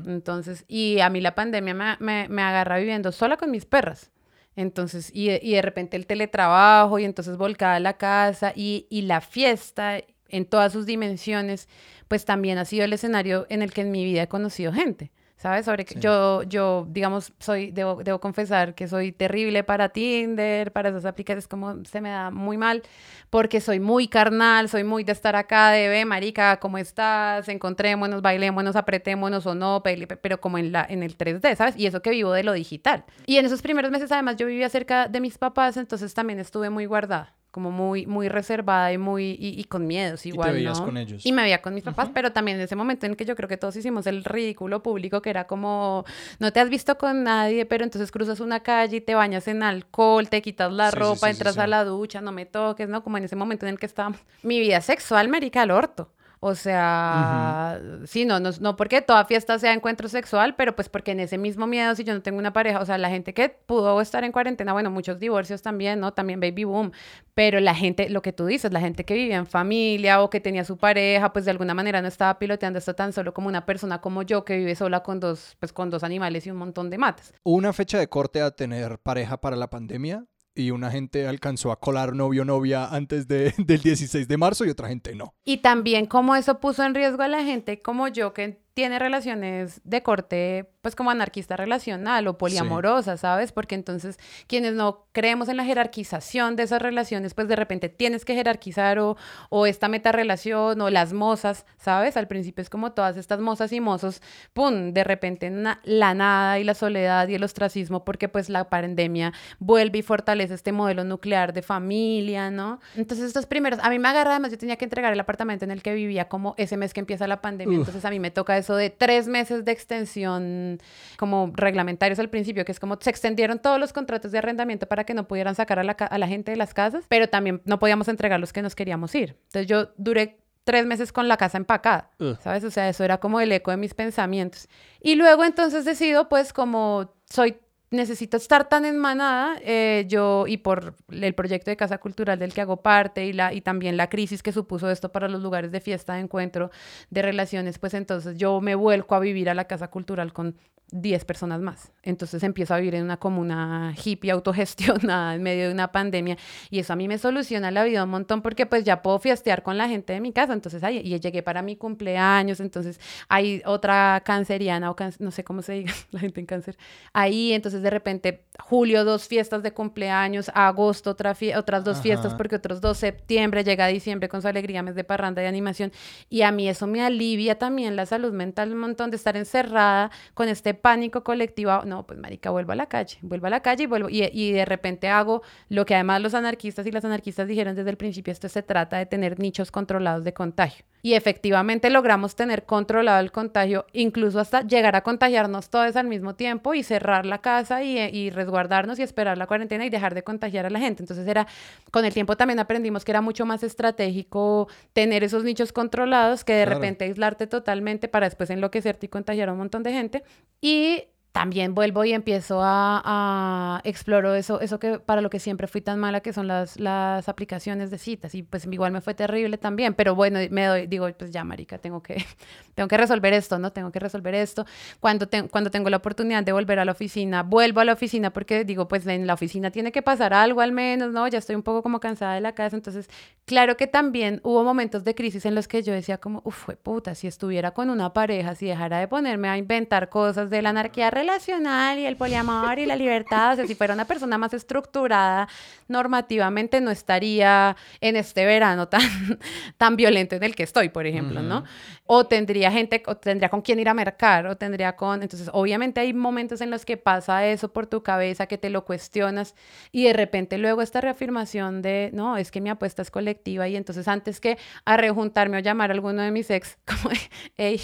Entonces, y a mí la pandemia me, me, me agarra viviendo sola con mis perras. Entonces, y, y de repente el teletrabajo y entonces volcada la casa y, y la fiesta en todas sus dimensiones, pues también ha sido el escenario en el que en mi vida he conocido gente. ¿Sabes? Sobre que yo, yo, digamos, soy, debo, debo confesar que soy terrible para Tinder, para esas aplicaciones, como se me da muy mal, porque soy muy carnal, soy muy de estar acá, de ve, marica, ¿cómo estás? Encontrémonos, bailémonos, apretémonos o no, pero como en, la, en el 3D, ¿sabes? Y eso que vivo de lo digital. Y en esos primeros meses, además, yo vivía cerca de mis papás, entonces también estuve muy guardada como muy, muy reservada y muy, y, con miedos igual, y te veías ¿no? con ellos. Y me veía con mis papás, pero también en ese momento en que yo creo que todos hicimos el ridículo público, que era como, no te has visto con nadie, pero entonces cruzas una calle y te bañas en alcohol, te quitas la ropa, entras a la ducha, no me toques, ¿no? Como en ese momento en el que estábamos. Mi vida sexual, marica, al orto. O sea, sí, no, no, no porque toda fiesta sea encuentro sexual, pero pues porque en ese mismo miedo, si yo no tengo una pareja, o sea, la gente que pudo estar en cuarentena, bueno, muchos divorcios también, ¿no? También baby boom, pero la gente, lo que tú dices, la gente que vivía en familia o que tenía su pareja, pues de alguna manera no estaba piloteando esto tan solo como una persona como yo que vive sola con dos, pues con dos animales y un montón de mates. ¿Una fecha de corte a tener pareja para la pandemia? Y una gente alcanzó a colar novio novia antes de, del 16 de marzo y otra gente no. Y también como eso puso en riesgo a la gente como yo que tiene relaciones de corte, pues como anarquista relacional o poliamorosa, ¿sabes? Porque entonces quienes no creemos en la jerarquización de esas relaciones, pues de repente tienes que jerarquizar o, o esta metarrelación o las mozas, ¿sabes? Al principio es como todas estas mozas y mozos, ¡pum!, de repente la nada y la soledad y el ostracismo, porque pues la pandemia vuelve y fortalece este modelo nuclear de familia, ¿no? Entonces estos primeros, a mí me agarra, además yo tenía que entregar el apartamento en el que vivía como ese mes que empieza la pandemia, entonces a mí me toca eso de tres meses de extensión como reglamentarios al principio, que es como se extendieron todos los contratos de arrendamiento para que no pudieran sacar a la, a la gente de las casas, pero también no podíamos entregar los que nos queríamos ir. Entonces yo duré tres meses con la casa empacada, ¿sabes? O sea, eso era como el eco de mis pensamientos. Y luego entonces decido, pues como soy necesito estar tan en manada, eh, yo, y por el proyecto de Casa Cultural del que hago parte y, la, y también la crisis que supuso esto para los lugares de fiesta, de encuentro, de relaciones, pues entonces yo me vuelco a vivir a la Casa Cultural con 10 personas más. Entonces empiezo a vivir en una comuna hippie autogestionada en medio de una pandemia y eso a mí me soluciona la vida un montón porque pues ya puedo fiestear con la gente de mi casa. Entonces, ahí, y llegué para mi cumpleaños, entonces hay otra canceriana o no sé cómo se diga la gente en cáncer. Ahí, entonces de repente, julio dos fiestas de cumpleaños, agosto otra otras dos fiestas porque otros dos, septiembre, llega diciembre con su alegría, mes de parranda y animación. Y a mí eso me alivia también la salud mental un montón de estar encerrada con este pánico colectivo, no, pues marica, vuelvo a la calle, vuelvo a la calle y vuelvo, y, y, de repente hago lo que además los anarquistas y las anarquistas dijeron desde el principio, esto se trata de tener nichos controlados de contagio. Y efectivamente logramos tener controlado el contagio, incluso hasta llegar a contagiarnos todos al mismo tiempo y cerrar la casa y, y resguardarnos y esperar la cuarentena y dejar de contagiar a la gente. Entonces era, con el tiempo también aprendimos que era mucho más estratégico tener esos nichos controlados que de repente aislarte totalmente para después enloquecerte y contagiar a un montón de gente. Y también vuelvo y empiezo a, a exploro eso, eso que para lo que siempre fui tan mala, que son las, las aplicaciones de citas. Y pues igual me fue terrible también, pero bueno, me doy, digo, pues ya, marica, tengo que, tengo que resolver esto, ¿no? Tengo que resolver esto. Cuando, cuando tengo la oportunidad de volver a la oficina, vuelvo a la oficina porque digo, pues en la oficina tiene que pasar algo al menos, ¿no? Ya estoy un poco como cansada de la casa. Entonces, claro que también hubo momentos de crisis en los que yo decía como, uff, puta, si estuviera con una pareja, si dejara de ponerme a inventar cosas de la anarquía relacional y el poliamor y la libertad, o sea, si fuera una persona más estructurada normativamente, no estaría en este verano tan, tan violento en el que estoy, por ejemplo, ¿no? O tendría gente, o tendría con quién ir a mercar, o tendría con... Entonces, obviamente hay momentos en los que pasa eso por tu cabeza, que te lo cuestionas, y de repente luego esta reafirmación de, no, es que mi apuesta es colectiva, y entonces antes que a rejuntarme o llamar a alguno de mis ex, como, hey,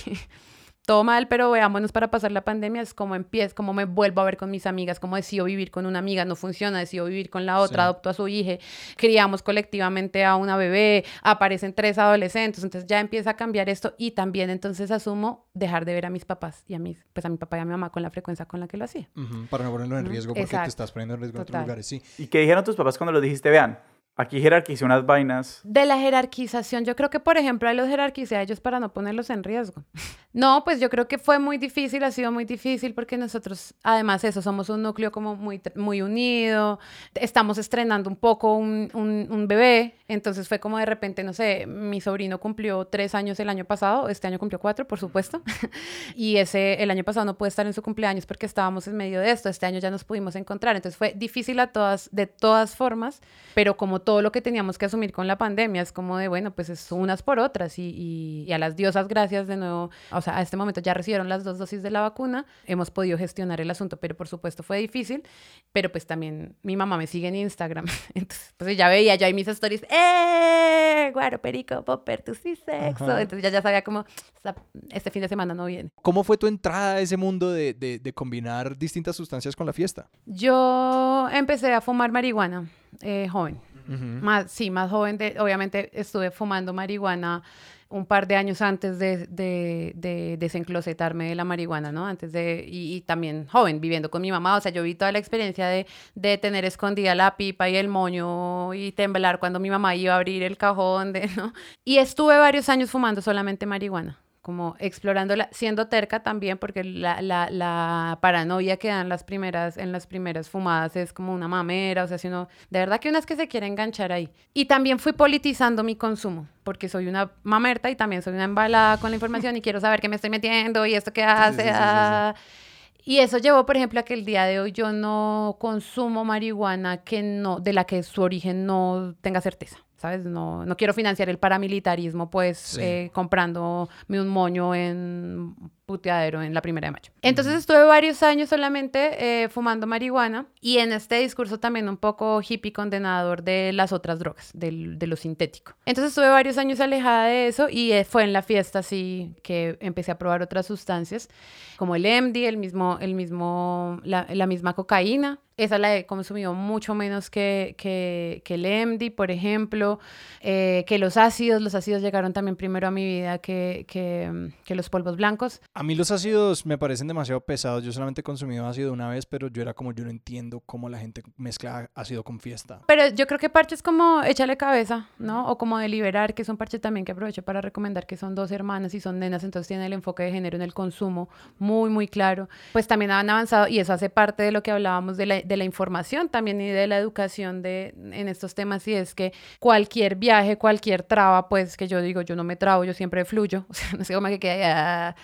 todo mal, pero veámonos para pasar la pandemia, es como empiezo, como me vuelvo a ver con mis amigas, como decido vivir con una amiga, no funciona, decido vivir con la otra, adopto a su hija, criamos colectivamente a una bebé, aparecen tres adolescentes, entonces ya empieza a cambiar esto y también entonces asumo dejar de ver a mis papás y a mis, pues a mi papá y a mi mamá con la frecuencia con la que lo hacía. para no ponerlo en riesgo porque te estás poniendo en riesgo en otros lugares, sí. ¿Y qué dijeron tus papás cuando lo dijiste? Vean, Aquí jerarquicé unas vainas. De la jerarquización, yo creo que, por ejemplo, a los jerarquicé a ellos para no ponerlos en riesgo. No, pues yo creo que fue muy difícil, ha sido muy difícil porque nosotros, además eso, somos un núcleo como muy, muy unido, estamos estrenando un poco un, un, bebé, entonces fue como de repente, no sé, mi sobrino cumplió tres años el año pasado, este año cumplió cuatro, por supuesto, y ese, el año pasado no pude estar en su cumpleaños porque estábamos en medio de esto, este año ya nos pudimos encontrar, entonces fue difícil a todas, de todas formas, pero como todo lo que teníamos que asumir con la pandemia, es como de, bueno, pues es unas por otras y, y a las diosas gracias de nuevo o sea, a este momento ya recibieron las dos dosis de la vacuna, hemos podido gestionar el asunto, pero por supuesto fue difícil, pero pues también mi mamá me sigue en Instagram, entonces pues ya veía yo ahí mis stories, ¡eh! Guaro, perico, popper, tú sí sexo, entonces ya, ya sabía como, este fin de semana no viene. ¿Cómo fue tu entrada a ese mundo de, de, combinar distintas sustancias con la fiesta? Yo empecé a fumar marihuana eh, joven, más, sí, más joven, obviamente estuve fumando marihuana un par de años antes de, de, de desenclosetarme de la marihuana, ¿no? Antes de, y, también joven, viviendo con mi mamá, o sea, yo vi toda la experiencia de, tener escondida la pipa y el moño y temblar cuando mi mamá iba a abrir el cajón, ¿no? Y estuve varios años fumando solamente marihuana como explorándola, siendo terca también, porque la, la, la, paranoia que dan las primeras, en las primeras fumadas es como una mamera, o sea, si uno, de verdad que unas que se quiere enganchar ahí. Y también fui politizando mi consumo, porque soy una mamerta y también soy una embalada con la información y quiero saber qué me estoy metiendo y esto qué hace. Ah. y eso llevó, por ejemplo, a que el día de hoy yo no consumo marihuana que no, de la que su origen no tenga certeza. ¿Sabes? No, no quiero financiar el paramilitarismo, pues, eh, comprándome un moño en puteadero en la primera de mayo. Entonces estuve varios años solamente eh, fumando marihuana y en este discurso también un poco hippie condenador de las otras drogas, de lo sintético. Entonces estuve varios años alejada de eso y eh, fue en la fiesta así que empecé a probar otras sustancias como el MD, el mismo, el mismo, la, la misma cocaína, esa la he consumido mucho menos que, que, que el MD, por ejemplo, eh, que los ácidos, los ácidos llegaron también primero a mi vida que, que, que, los polvos blancos. A mí los ácidos me parecen demasiado pesados, yo solamente he consumido ácido una vez, pero yo era como, yo no entiendo cómo la gente mezcla ácido con fiesta. Pero yo creo que parches como échale cabeza, ¿no? O como deliberar, que es un parche también que aprovecho para recomendar que son dos hermanas y son nenas, entonces tienen el enfoque de género en el consumo muy, muy claro. Pues también han avanzado y eso hace parte de lo que hablábamos de la de la información también y de la educación de, en estos temas y es que cualquier viaje, cualquier traba, pues que yo digo, yo no me trabo, yo siempre fluyo, o sea, no sé cómo que queda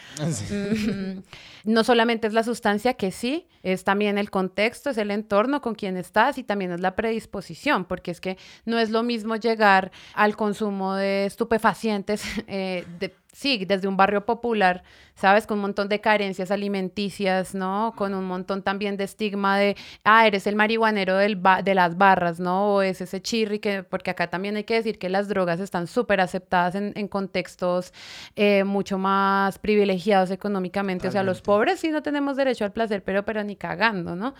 No solamente es la sustancia que sí, es también el contexto, es el entorno con quien estás y también es la predisposición, porque es que no es lo mismo llegar al consumo de estupefacientes eh, de sí, desde un barrio popular, ¿sabes? Con un montón de carencias alimenticias, ¿no? Con un montón también de estigma de, ah, eres el marihuanero del de las barras, ¿no? O es ese chirri, que, porque acá también hay que decir que las drogas están súper aceptadas en, contextos eh, mucho más privilegiados económicamente. O sea, los pobres sí no tenemos derecho al placer, pero, pero ni cagando, ¿no?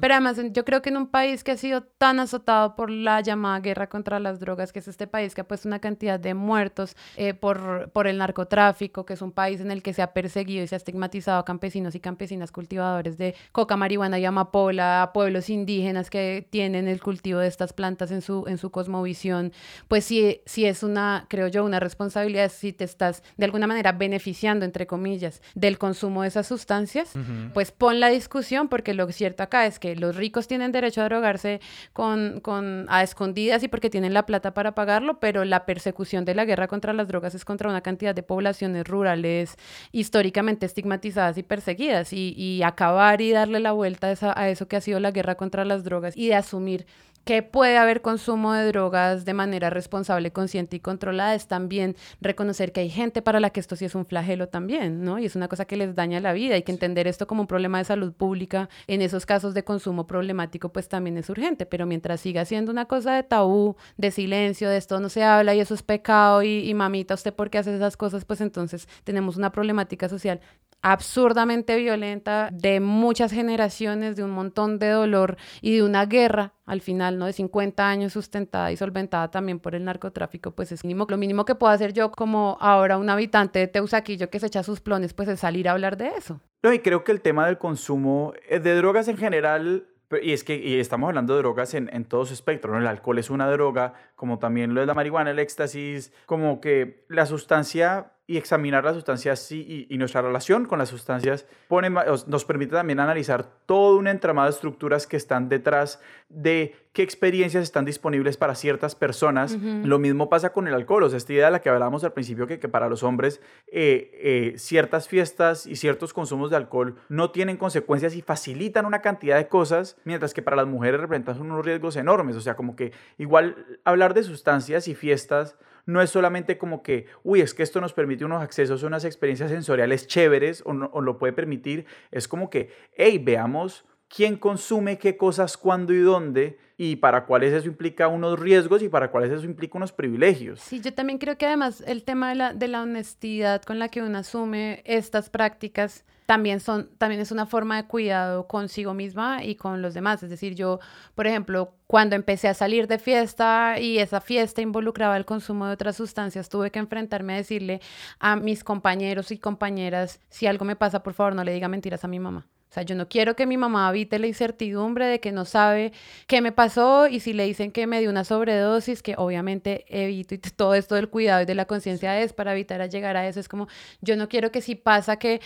Pero además, yo creo que en un país que ha sido tan azotado por la llamada guerra contra las drogas, que es este país que ha puesto una cantidad de muertos eh, por, por el narcotráfico, tráfico, que es un país en el que se ha perseguido y se ha estigmatizado a campesinos y campesinas cultivadores de coca, marihuana y amapola, a pueblos indígenas que tienen el cultivo de estas plantas en su, en su cosmovisión, pues sí, sí es una, creo yo, una responsabilidad si te estás de alguna manera beneficiando, entre comillas, del consumo de esas sustancias, pues pon la discusión, porque lo cierto acá es que los ricos tienen derecho a drogarse con, con, a escondidas y porque tienen la plata para pagarlo, pero la persecución de la guerra contra las drogas es contra una cantidad de poblaciones rurales históricamente estigmatizadas y perseguidas. Y, acabar y darle la vuelta a, a eso que ha sido la guerra contra las drogas y de asumir que puede haber consumo de drogas de manera responsable, consciente y controlada, es también reconocer que hay gente para la que esto sí es un flagelo también, ¿no? Y es una cosa que les daña la vida y que entender esto como un problema de salud pública en esos casos de consumo problemático, pues también es urgente, pero mientras siga siendo una cosa de tabú, de silencio, de esto no se habla y eso es pecado y, y mamita, ¿usted por qué hace esas cosas? Pues entonces tenemos una problemática social absurdamente violenta de muchas generaciones, de un montón de dolor y de una guerra al final, ¿no? De 50 años sustentada y solventada también por el narcotráfico, pues es mínimo, lo mínimo que puedo hacer yo como ahora un habitante de Teusaquillo que se echa sus plones, pues es salir a hablar de eso. No, y creo que el tema del consumo eh, de drogas en general y es que y estamos hablando de drogas en, en todo su espectro, ¿no? El alcohol es una droga, como también lo es la marihuana, el éxtasis, como que la sustancia y examinar las sustancias y, y, nuestra relación con las sustancias pone, nos permite también analizar todo un entramado de estructuras que están detrás de qué experiencias están disponibles para ciertas personas. Lo mismo pasa con el alcohol, o sea, esta idea de la que hablábamos al principio, que, que para los hombres eh, eh, ciertas fiestas y ciertos consumos de alcohol no tienen consecuencias y facilitan una cantidad de cosas, mientras que para las mujeres representan unos riesgos enormes. O sea, como que igual hablar de sustancias y fiestas no es solamente como que, uy, es que esto nos permite unos accesos a unas experiencias sensoriales chéveres o, o lo puede permitir, es como que, hey, veamos quién consume qué cosas, cuándo y dónde, y para cuáles eso implica unos riesgos y para cuáles eso implica unos privilegios. Sí, yo también creo que además el tema de la, de la honestidad con la que uno asume estas prácticas también, son, también es una forma de cuidado consigo misma y con los demás. Es decir, yo, por ejemplo, cuando empecé a salir de fiesta y esa fiesta involucraba el consumo de otras sustancias, tuve que enfrentarme a decirle a mis compañeros y compañeras, si algo me pasa, por favor, no le diga mentiras a mi mamá. O sea, yo no quiero que mi mamá habite la incertidumbre de que no sabe qué me pasó y si le dicen que me dio una sobredosis, que obviamente evito y todo esto del cuidado y de la conciencia es para evitar a llegar a eso. Es como, yo no quiero que si pasa que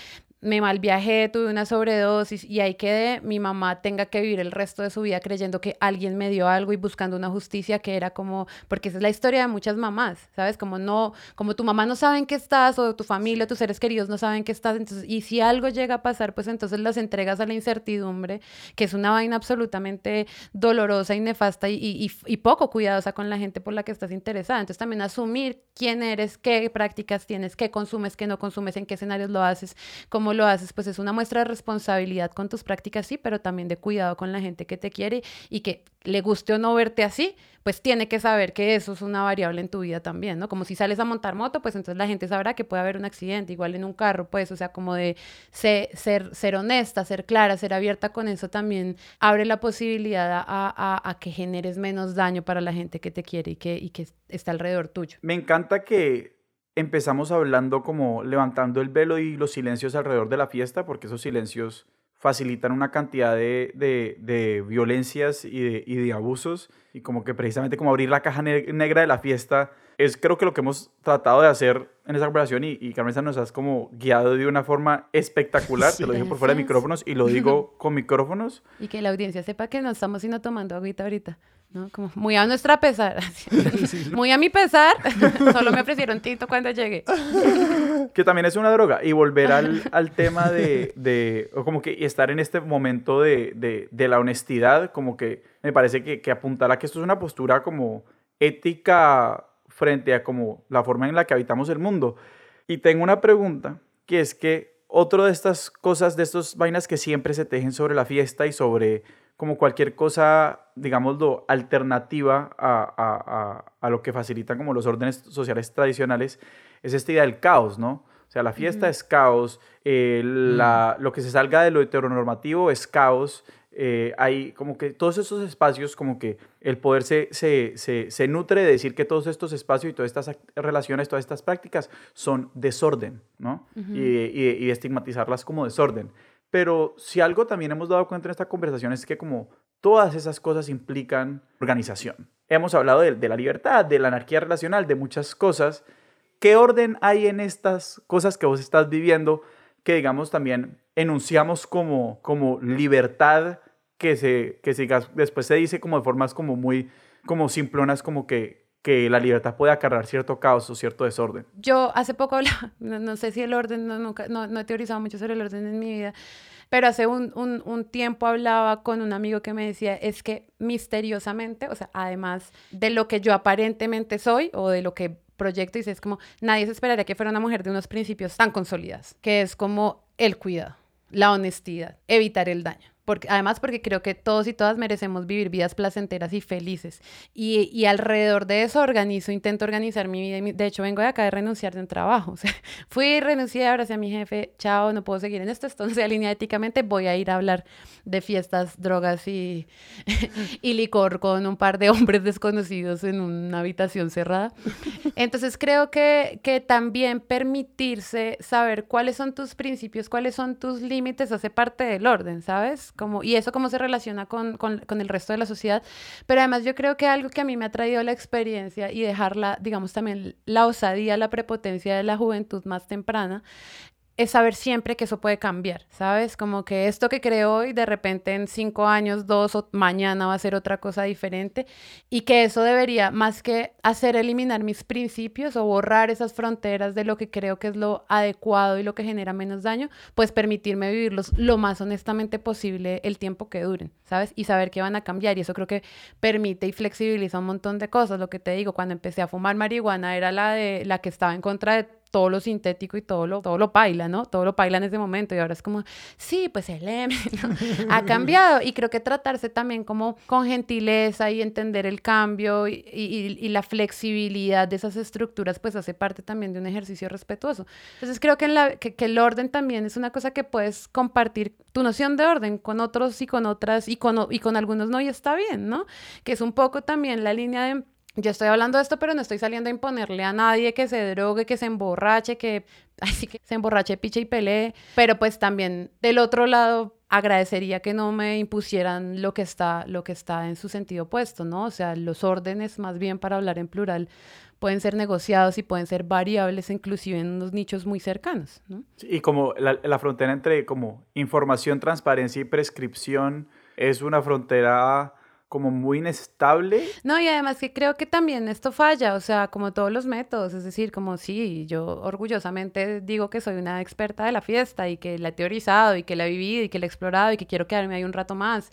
me mal viajé, tuve una sobredosis y ahí quedé, mi mamá tenga que vivir el resto de su vida creyendo que alguien me dio algo y buscando una justicia que era como, porque esa es la historia de muchas mamás, ¿sabes? Como no, como tu mamá no sabe en qué estás o tu familia, tus seres queridos no saben qué estás, entonces, y si algo llega a pasar, pues entonces las entregas a la incertidumbre, que es una vaina absolutamente dolorosa y nefasta y, y, poco cuidadosa con la gente por la que estás interesada. Entonces también asumir quién eres, qué prácticas tienes, qué consumes, qué no consumes, en qué escenarios lo haces, lo haces, pues es una muestra de responsabilidad con tus prácticas, sí, pero también de cuidado con la gente que te quiere y que le guste o no verte así, pues tiene que saber que eso es una variable en tu vida también, ¿no? Como si sales a montar moto, pues entonces la gente sabrá que puede haber un accidente, igual en un carro, pues, o sea, como de ser, ser, ser honesta, ser clara, ser abierta con eso también abre la posibilidad a, a, a, que generes menos daño para la gente que te quiere y que, y que está alrededor tuyo. Me encanta que empezamos hablando como levantando el velo y los silencios alrededor de la fiesta, porque esos silencios facilitan una cantidad de, de, violencias y de, y de, abusos, y como que precisamente como abrir la caja negra de la fiesta es creo que lo que hemos tratado de hacer en esa operación y, y Carmen nos has como guiado de una forma espectacular, te lo digo por fuera de micrófonos y lo digo con micrófonos. Y que la audiencia sepa que no estamos sino tomando agüita ahorita. ¿no? Como muy a nuestra pesar, muy a mi pesar, solo me ofrecieron tinto cuando llegué. Que también es una droga. Y volver al, al tema de, de, o como que estar en este momento de, de, de, la honestidad, como que me parece que, que apuntar a que esto es una postura como ética frente a como la forma en la que habitamos el mundo. Y tengo una pregunta, que es que otro de estas cosas, de estas vainas que siempre se tejen sobre la fiesta y sobre como cualquier cosa, digámoslo, alternativa a, a, a, lo que facilitan como los órdenes sociales tradicionales, es esta idea del caos, ¿no? O sea, la fiesta es caos, eh, la, lo que se salga de lo heteronormativo es caos, eh, hay como que todos estos espacios, como que el poder se, se, se, se, nutre de decir que todos estos espacios y todas estas relaciones, todas estas prácticas son desorden, ¿no? Uh -huh. y, y, y estigmatizarlas como desorden. Pero si algo también hemos dado cuenta en esta conversación es que como todas esas cosas implican organización. Hemos hablado de, de, la libertad, de la anarquía relacional, de muchas cosas. ¿Qué orden hay en estas cosas que vos estás viviendo que, digamos, también enunciamos como, como libertad que, se, que se, después se dice como de formas como muy como simplonas, como que, que la libertad puede acarrear cierto caos o cierto desorden. Yo hace poco hablaba, no, no sé si el orden, no, nunca, no, no, he teorizado mucho sobre el orden en mi vida, pero hace un, un, un, tiempo hablaba con un amigo que me decía, es que misteriosamente, o sea, además de lo que yo aparentemente soy o de lo que proyecto, dice, es como, nadie se esperaría que fuera una mujer de unos principios tan consolidados, que es como el cuidado, la honestidad, evitar el daño. Porque, además porque creo que todos y todas merecemos vivir vidas placenteras y felices. Y, y alrededor de eso organizo, intento organizar mi vida. De hecho, vengo de acá de renunciar de un trabajo. Fui, renuncié, abracé a mi jefe, chao, no puedo seguir en esto, esto no alinea éticamente, voy a ir a hablar de fiestas, drogas y, y licor con un par de hombres desconocidos en una habitación cerrada. Entonces creo que, que también permitirse saber cuáles son tus principios, cuáles son tus límites, hace parte del orden, ¿sabes? Como, y eso cómo se relaciona con, con, con, el resto de la sociedad. Pero además yo creo que algo que a mí me ha traído la experiencia y dejarla, digamos, también la osadía, la prepotencia de la juventud más temprana, es saber siempre que eso puede cambiar, ¿sabes? Como que esto que creo hoy, de repente en cinco años, dos o mañana va a ser otra cosa diferente y que eso debería, más que hacer eliminar mis principios o borrar esas fronteras de lo que creo que es lo adecuado y lo que genera menos daño, pues permitirme vivirlos lo más honestamente posible el tiempo que duren, ¿sabes? Y saber que van a cambiar y eso creo que permite y flexibiliza un montón de cosas. Lo que te digo, cuando empecé a fumar marihuana era la de la que estaba en contra de todo lo sintético y todo lo, todo lo baila, ¿no? Todo lo baila en ese momento y ahora es como, sí, pues el M ha cambiado y creo que tratarse también como con gentileza y entender el cambio y, y, la flexibilidad de esas estructuras pues hace parte también de un ejercicio respetuoso. Entonces creo que, en la, que, que el orden también es una cosa que puedes compartir tu noción de orden con otros y con otras y con, y con algunos no y está bien, ¿no? Que es un poco también la línea de yo estoy hablando de esto, pero no estoy saliendo a imponerle a nadie que se drogue, que se emborrache, que así que se emborrache, piche y pelee. Pero pues también del otro lado agradecería que no me impusieran lo que está, lo que está en su sentido opuesto, ¿no? O sea, los órdenes, más bien para hablar en plural, pueden ser negociados y pueden ser variables inclusive en unos nichos muy cercanos, ¿no? y como la, la frontera entre como información, transparencia y prescripción es una frontera como muy inestable. No, y además que creo que también esto falla, o sea, como todos los métodos, es decir, como sí, yo orgullosamente digo que soy una experta de la fiesta y que la he teorizado y que la he vivido y que la he explorado y que quiero quedarme ahí un rato más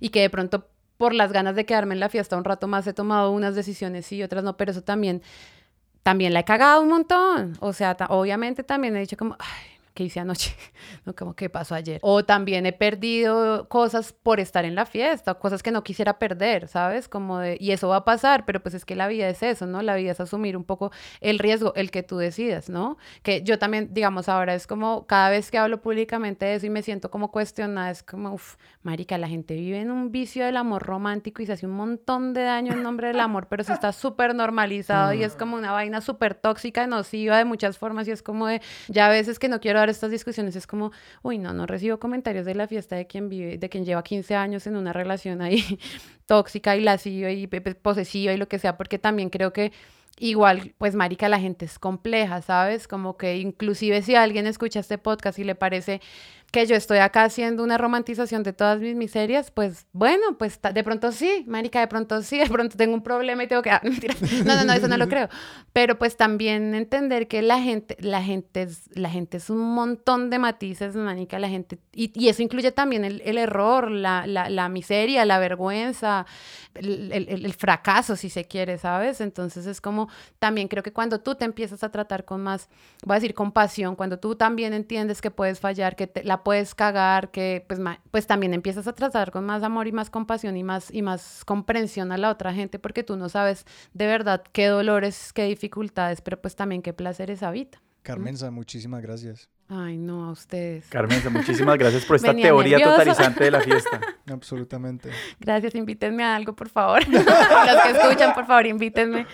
y que de pronto por las ganas de quedarme en la fiesta un rato más he tomado unas decisiones y otras no, pero eso también, también la he cagado un montón, o sea, obviamente también he dicho como, ay, que hice anoche, no como qué pasó ayer. O también he perdido cosas por estar en la fiesta, cosas que no quisiera perder, ¿sabes? Como de, y eso va a pasar, pero pues es que la vida es eso, ¿no? La vida es asumir un poco el riesgo, el que tú decidas, ¿no? Que yo también, digamos, ahora es como cada vez que hablo públicamente de eso y me siento como cuestionada, es como, uff, marica, la gente vive en un vicio del amor romántico y se hace un montón de daño en nombre del amor, pero se está súper normalizado y es como una vaina súper tóxica, nociva de muchas formas y es como de, ya a veces que no quiero estas discusiones es como, uy, no, no recibo comentarios de la fiesta de quien vive, de quien lleva 15 años en una relación ahí tóxica y lasciva y posesiva y lo que sea, porque también creo que igual, pues marica, la gente es compleja, ¿sabes? Como que inclusive si alguien escucha este podcast y le parece que yo estoy acá haciendo una romantización de todas mis miserias, pues bueno, pues de pronto sí, marica, de pronto sí, de pronto tengo un problema y tengo que... Ah, no, no, no, eso no lo creo. Pero pues también entender que la gente, la gente es, la gente es un montón de matices, marica, la gente... Y, y eso incluye también el, el error, la, la, la, miseria, la vergüenza, el, el, el, fracaso, si se quiere, ¿sabes? Entonces es como, también creo que cuando tú te empiezas a tratar con más, voy a decir, compasión, cuando tú también entiendes que puedes fallar, que te, la puedes cagar, que pues, pues también empiezas a tratar con más amor y más compasión y más, y más comprensión a la otra gente porque tú no sabes de verdad qué dolores, qué dificultades, pero pues también qué placeres habita. Carmenza, muchísimas gracias. Ay, no, a ustedes. Carmenza, muchísimas gracias por esta teoría totalizante de la fiesta. Absolutamente. Gracias, invítenme a algo, por favor. Los que escuchan, por favor, invítenme.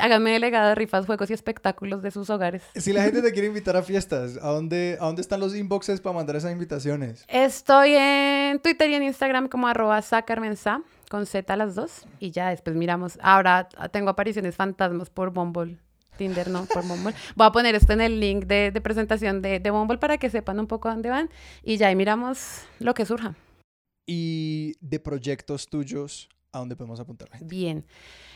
Háganme delegado de rifas, juegos y espectáculos de sus hogares. Si la gente te quiere invitar a fiestas, ¿a dónde, a dónde están los inboxes para mandar esas invitaciones? Estoy en Twitter y en Instagram como arroba sacarmensa, con Z las dos. Y ya después miramos. Ahora tengo apariciones fantasmas por Bumble. Tinder, no, por Bumble. Voy a poner esto en el link de, presentación de, de, Bumble para que sepan un poco dónde van y ya ahí miramos lo que surja. Y de proyectos tuyos, ¿a dónde podemos apuntar Bien.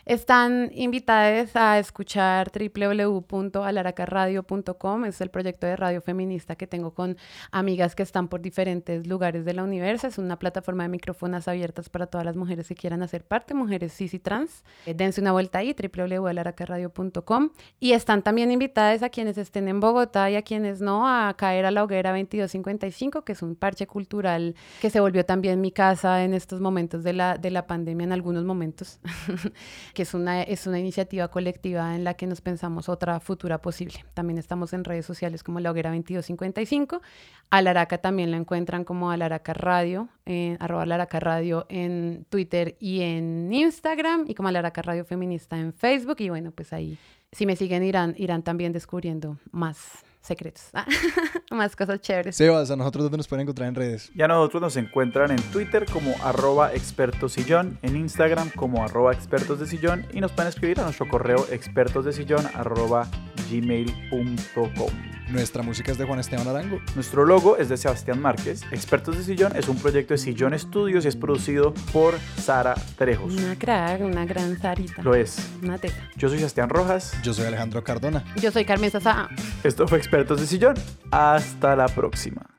Están invitadas a escuchar www.alaracaradio.com. Es el proyecto de radio feminista que tengo con amigas que están por diferentes lugares de la universidad. Es una plataforma de micrófonos abiertas para todas las mujeres que quieran hacer parte, mujeres cis y trans. Eh, dense una vuelta ahí, www.alaracaradio.com. Y están también invitadas a quienes estén en Bogotá y a quienes no a caer a la hoguera 2255, que es un parche cultural que se volvió también mi casa en estos momentos de la, de la pandemia, en algunos momentos. que es una, es una iniciativa colectiva en la que nos pensamos otra futura posible. También estamos en redes sociales como La Hoguera 2255. Alaraca también la encuentran como Alaraca Radio, en, arroba Alaraca Radio en Twitter y en Instagram, y como Alaraca Radio Feminista en Facebook. Y bueno, pues ahí, si me siguen, irán, irán también descubriendo más secretos, más cosas chéveres. Sebas, ¿a nosotros dónde nos pueden encontrar en redes? Ya nosotros nos encuentran en Twitter como arroba expertosillón, en Instagram como arroba expertos de sillón y nos pueden escribir a nuestro correo expertosdesillón arroba gmail.com. Nuestra música es de Juan Esteban Arango. Nuestro logo es de Sebastián Márquez. Expertos de Sillón es un proyecto de Sillón Estudios y es producido por Sara Trejos. Una crack, una gran Sarita. Lo es. Una teta. Yo soy Sebastián Rojas. Yo soy Alejandro Cardona. Yo soy Carmen Sasa. Esto fue Expertos de Sillón. Hasta la próxima.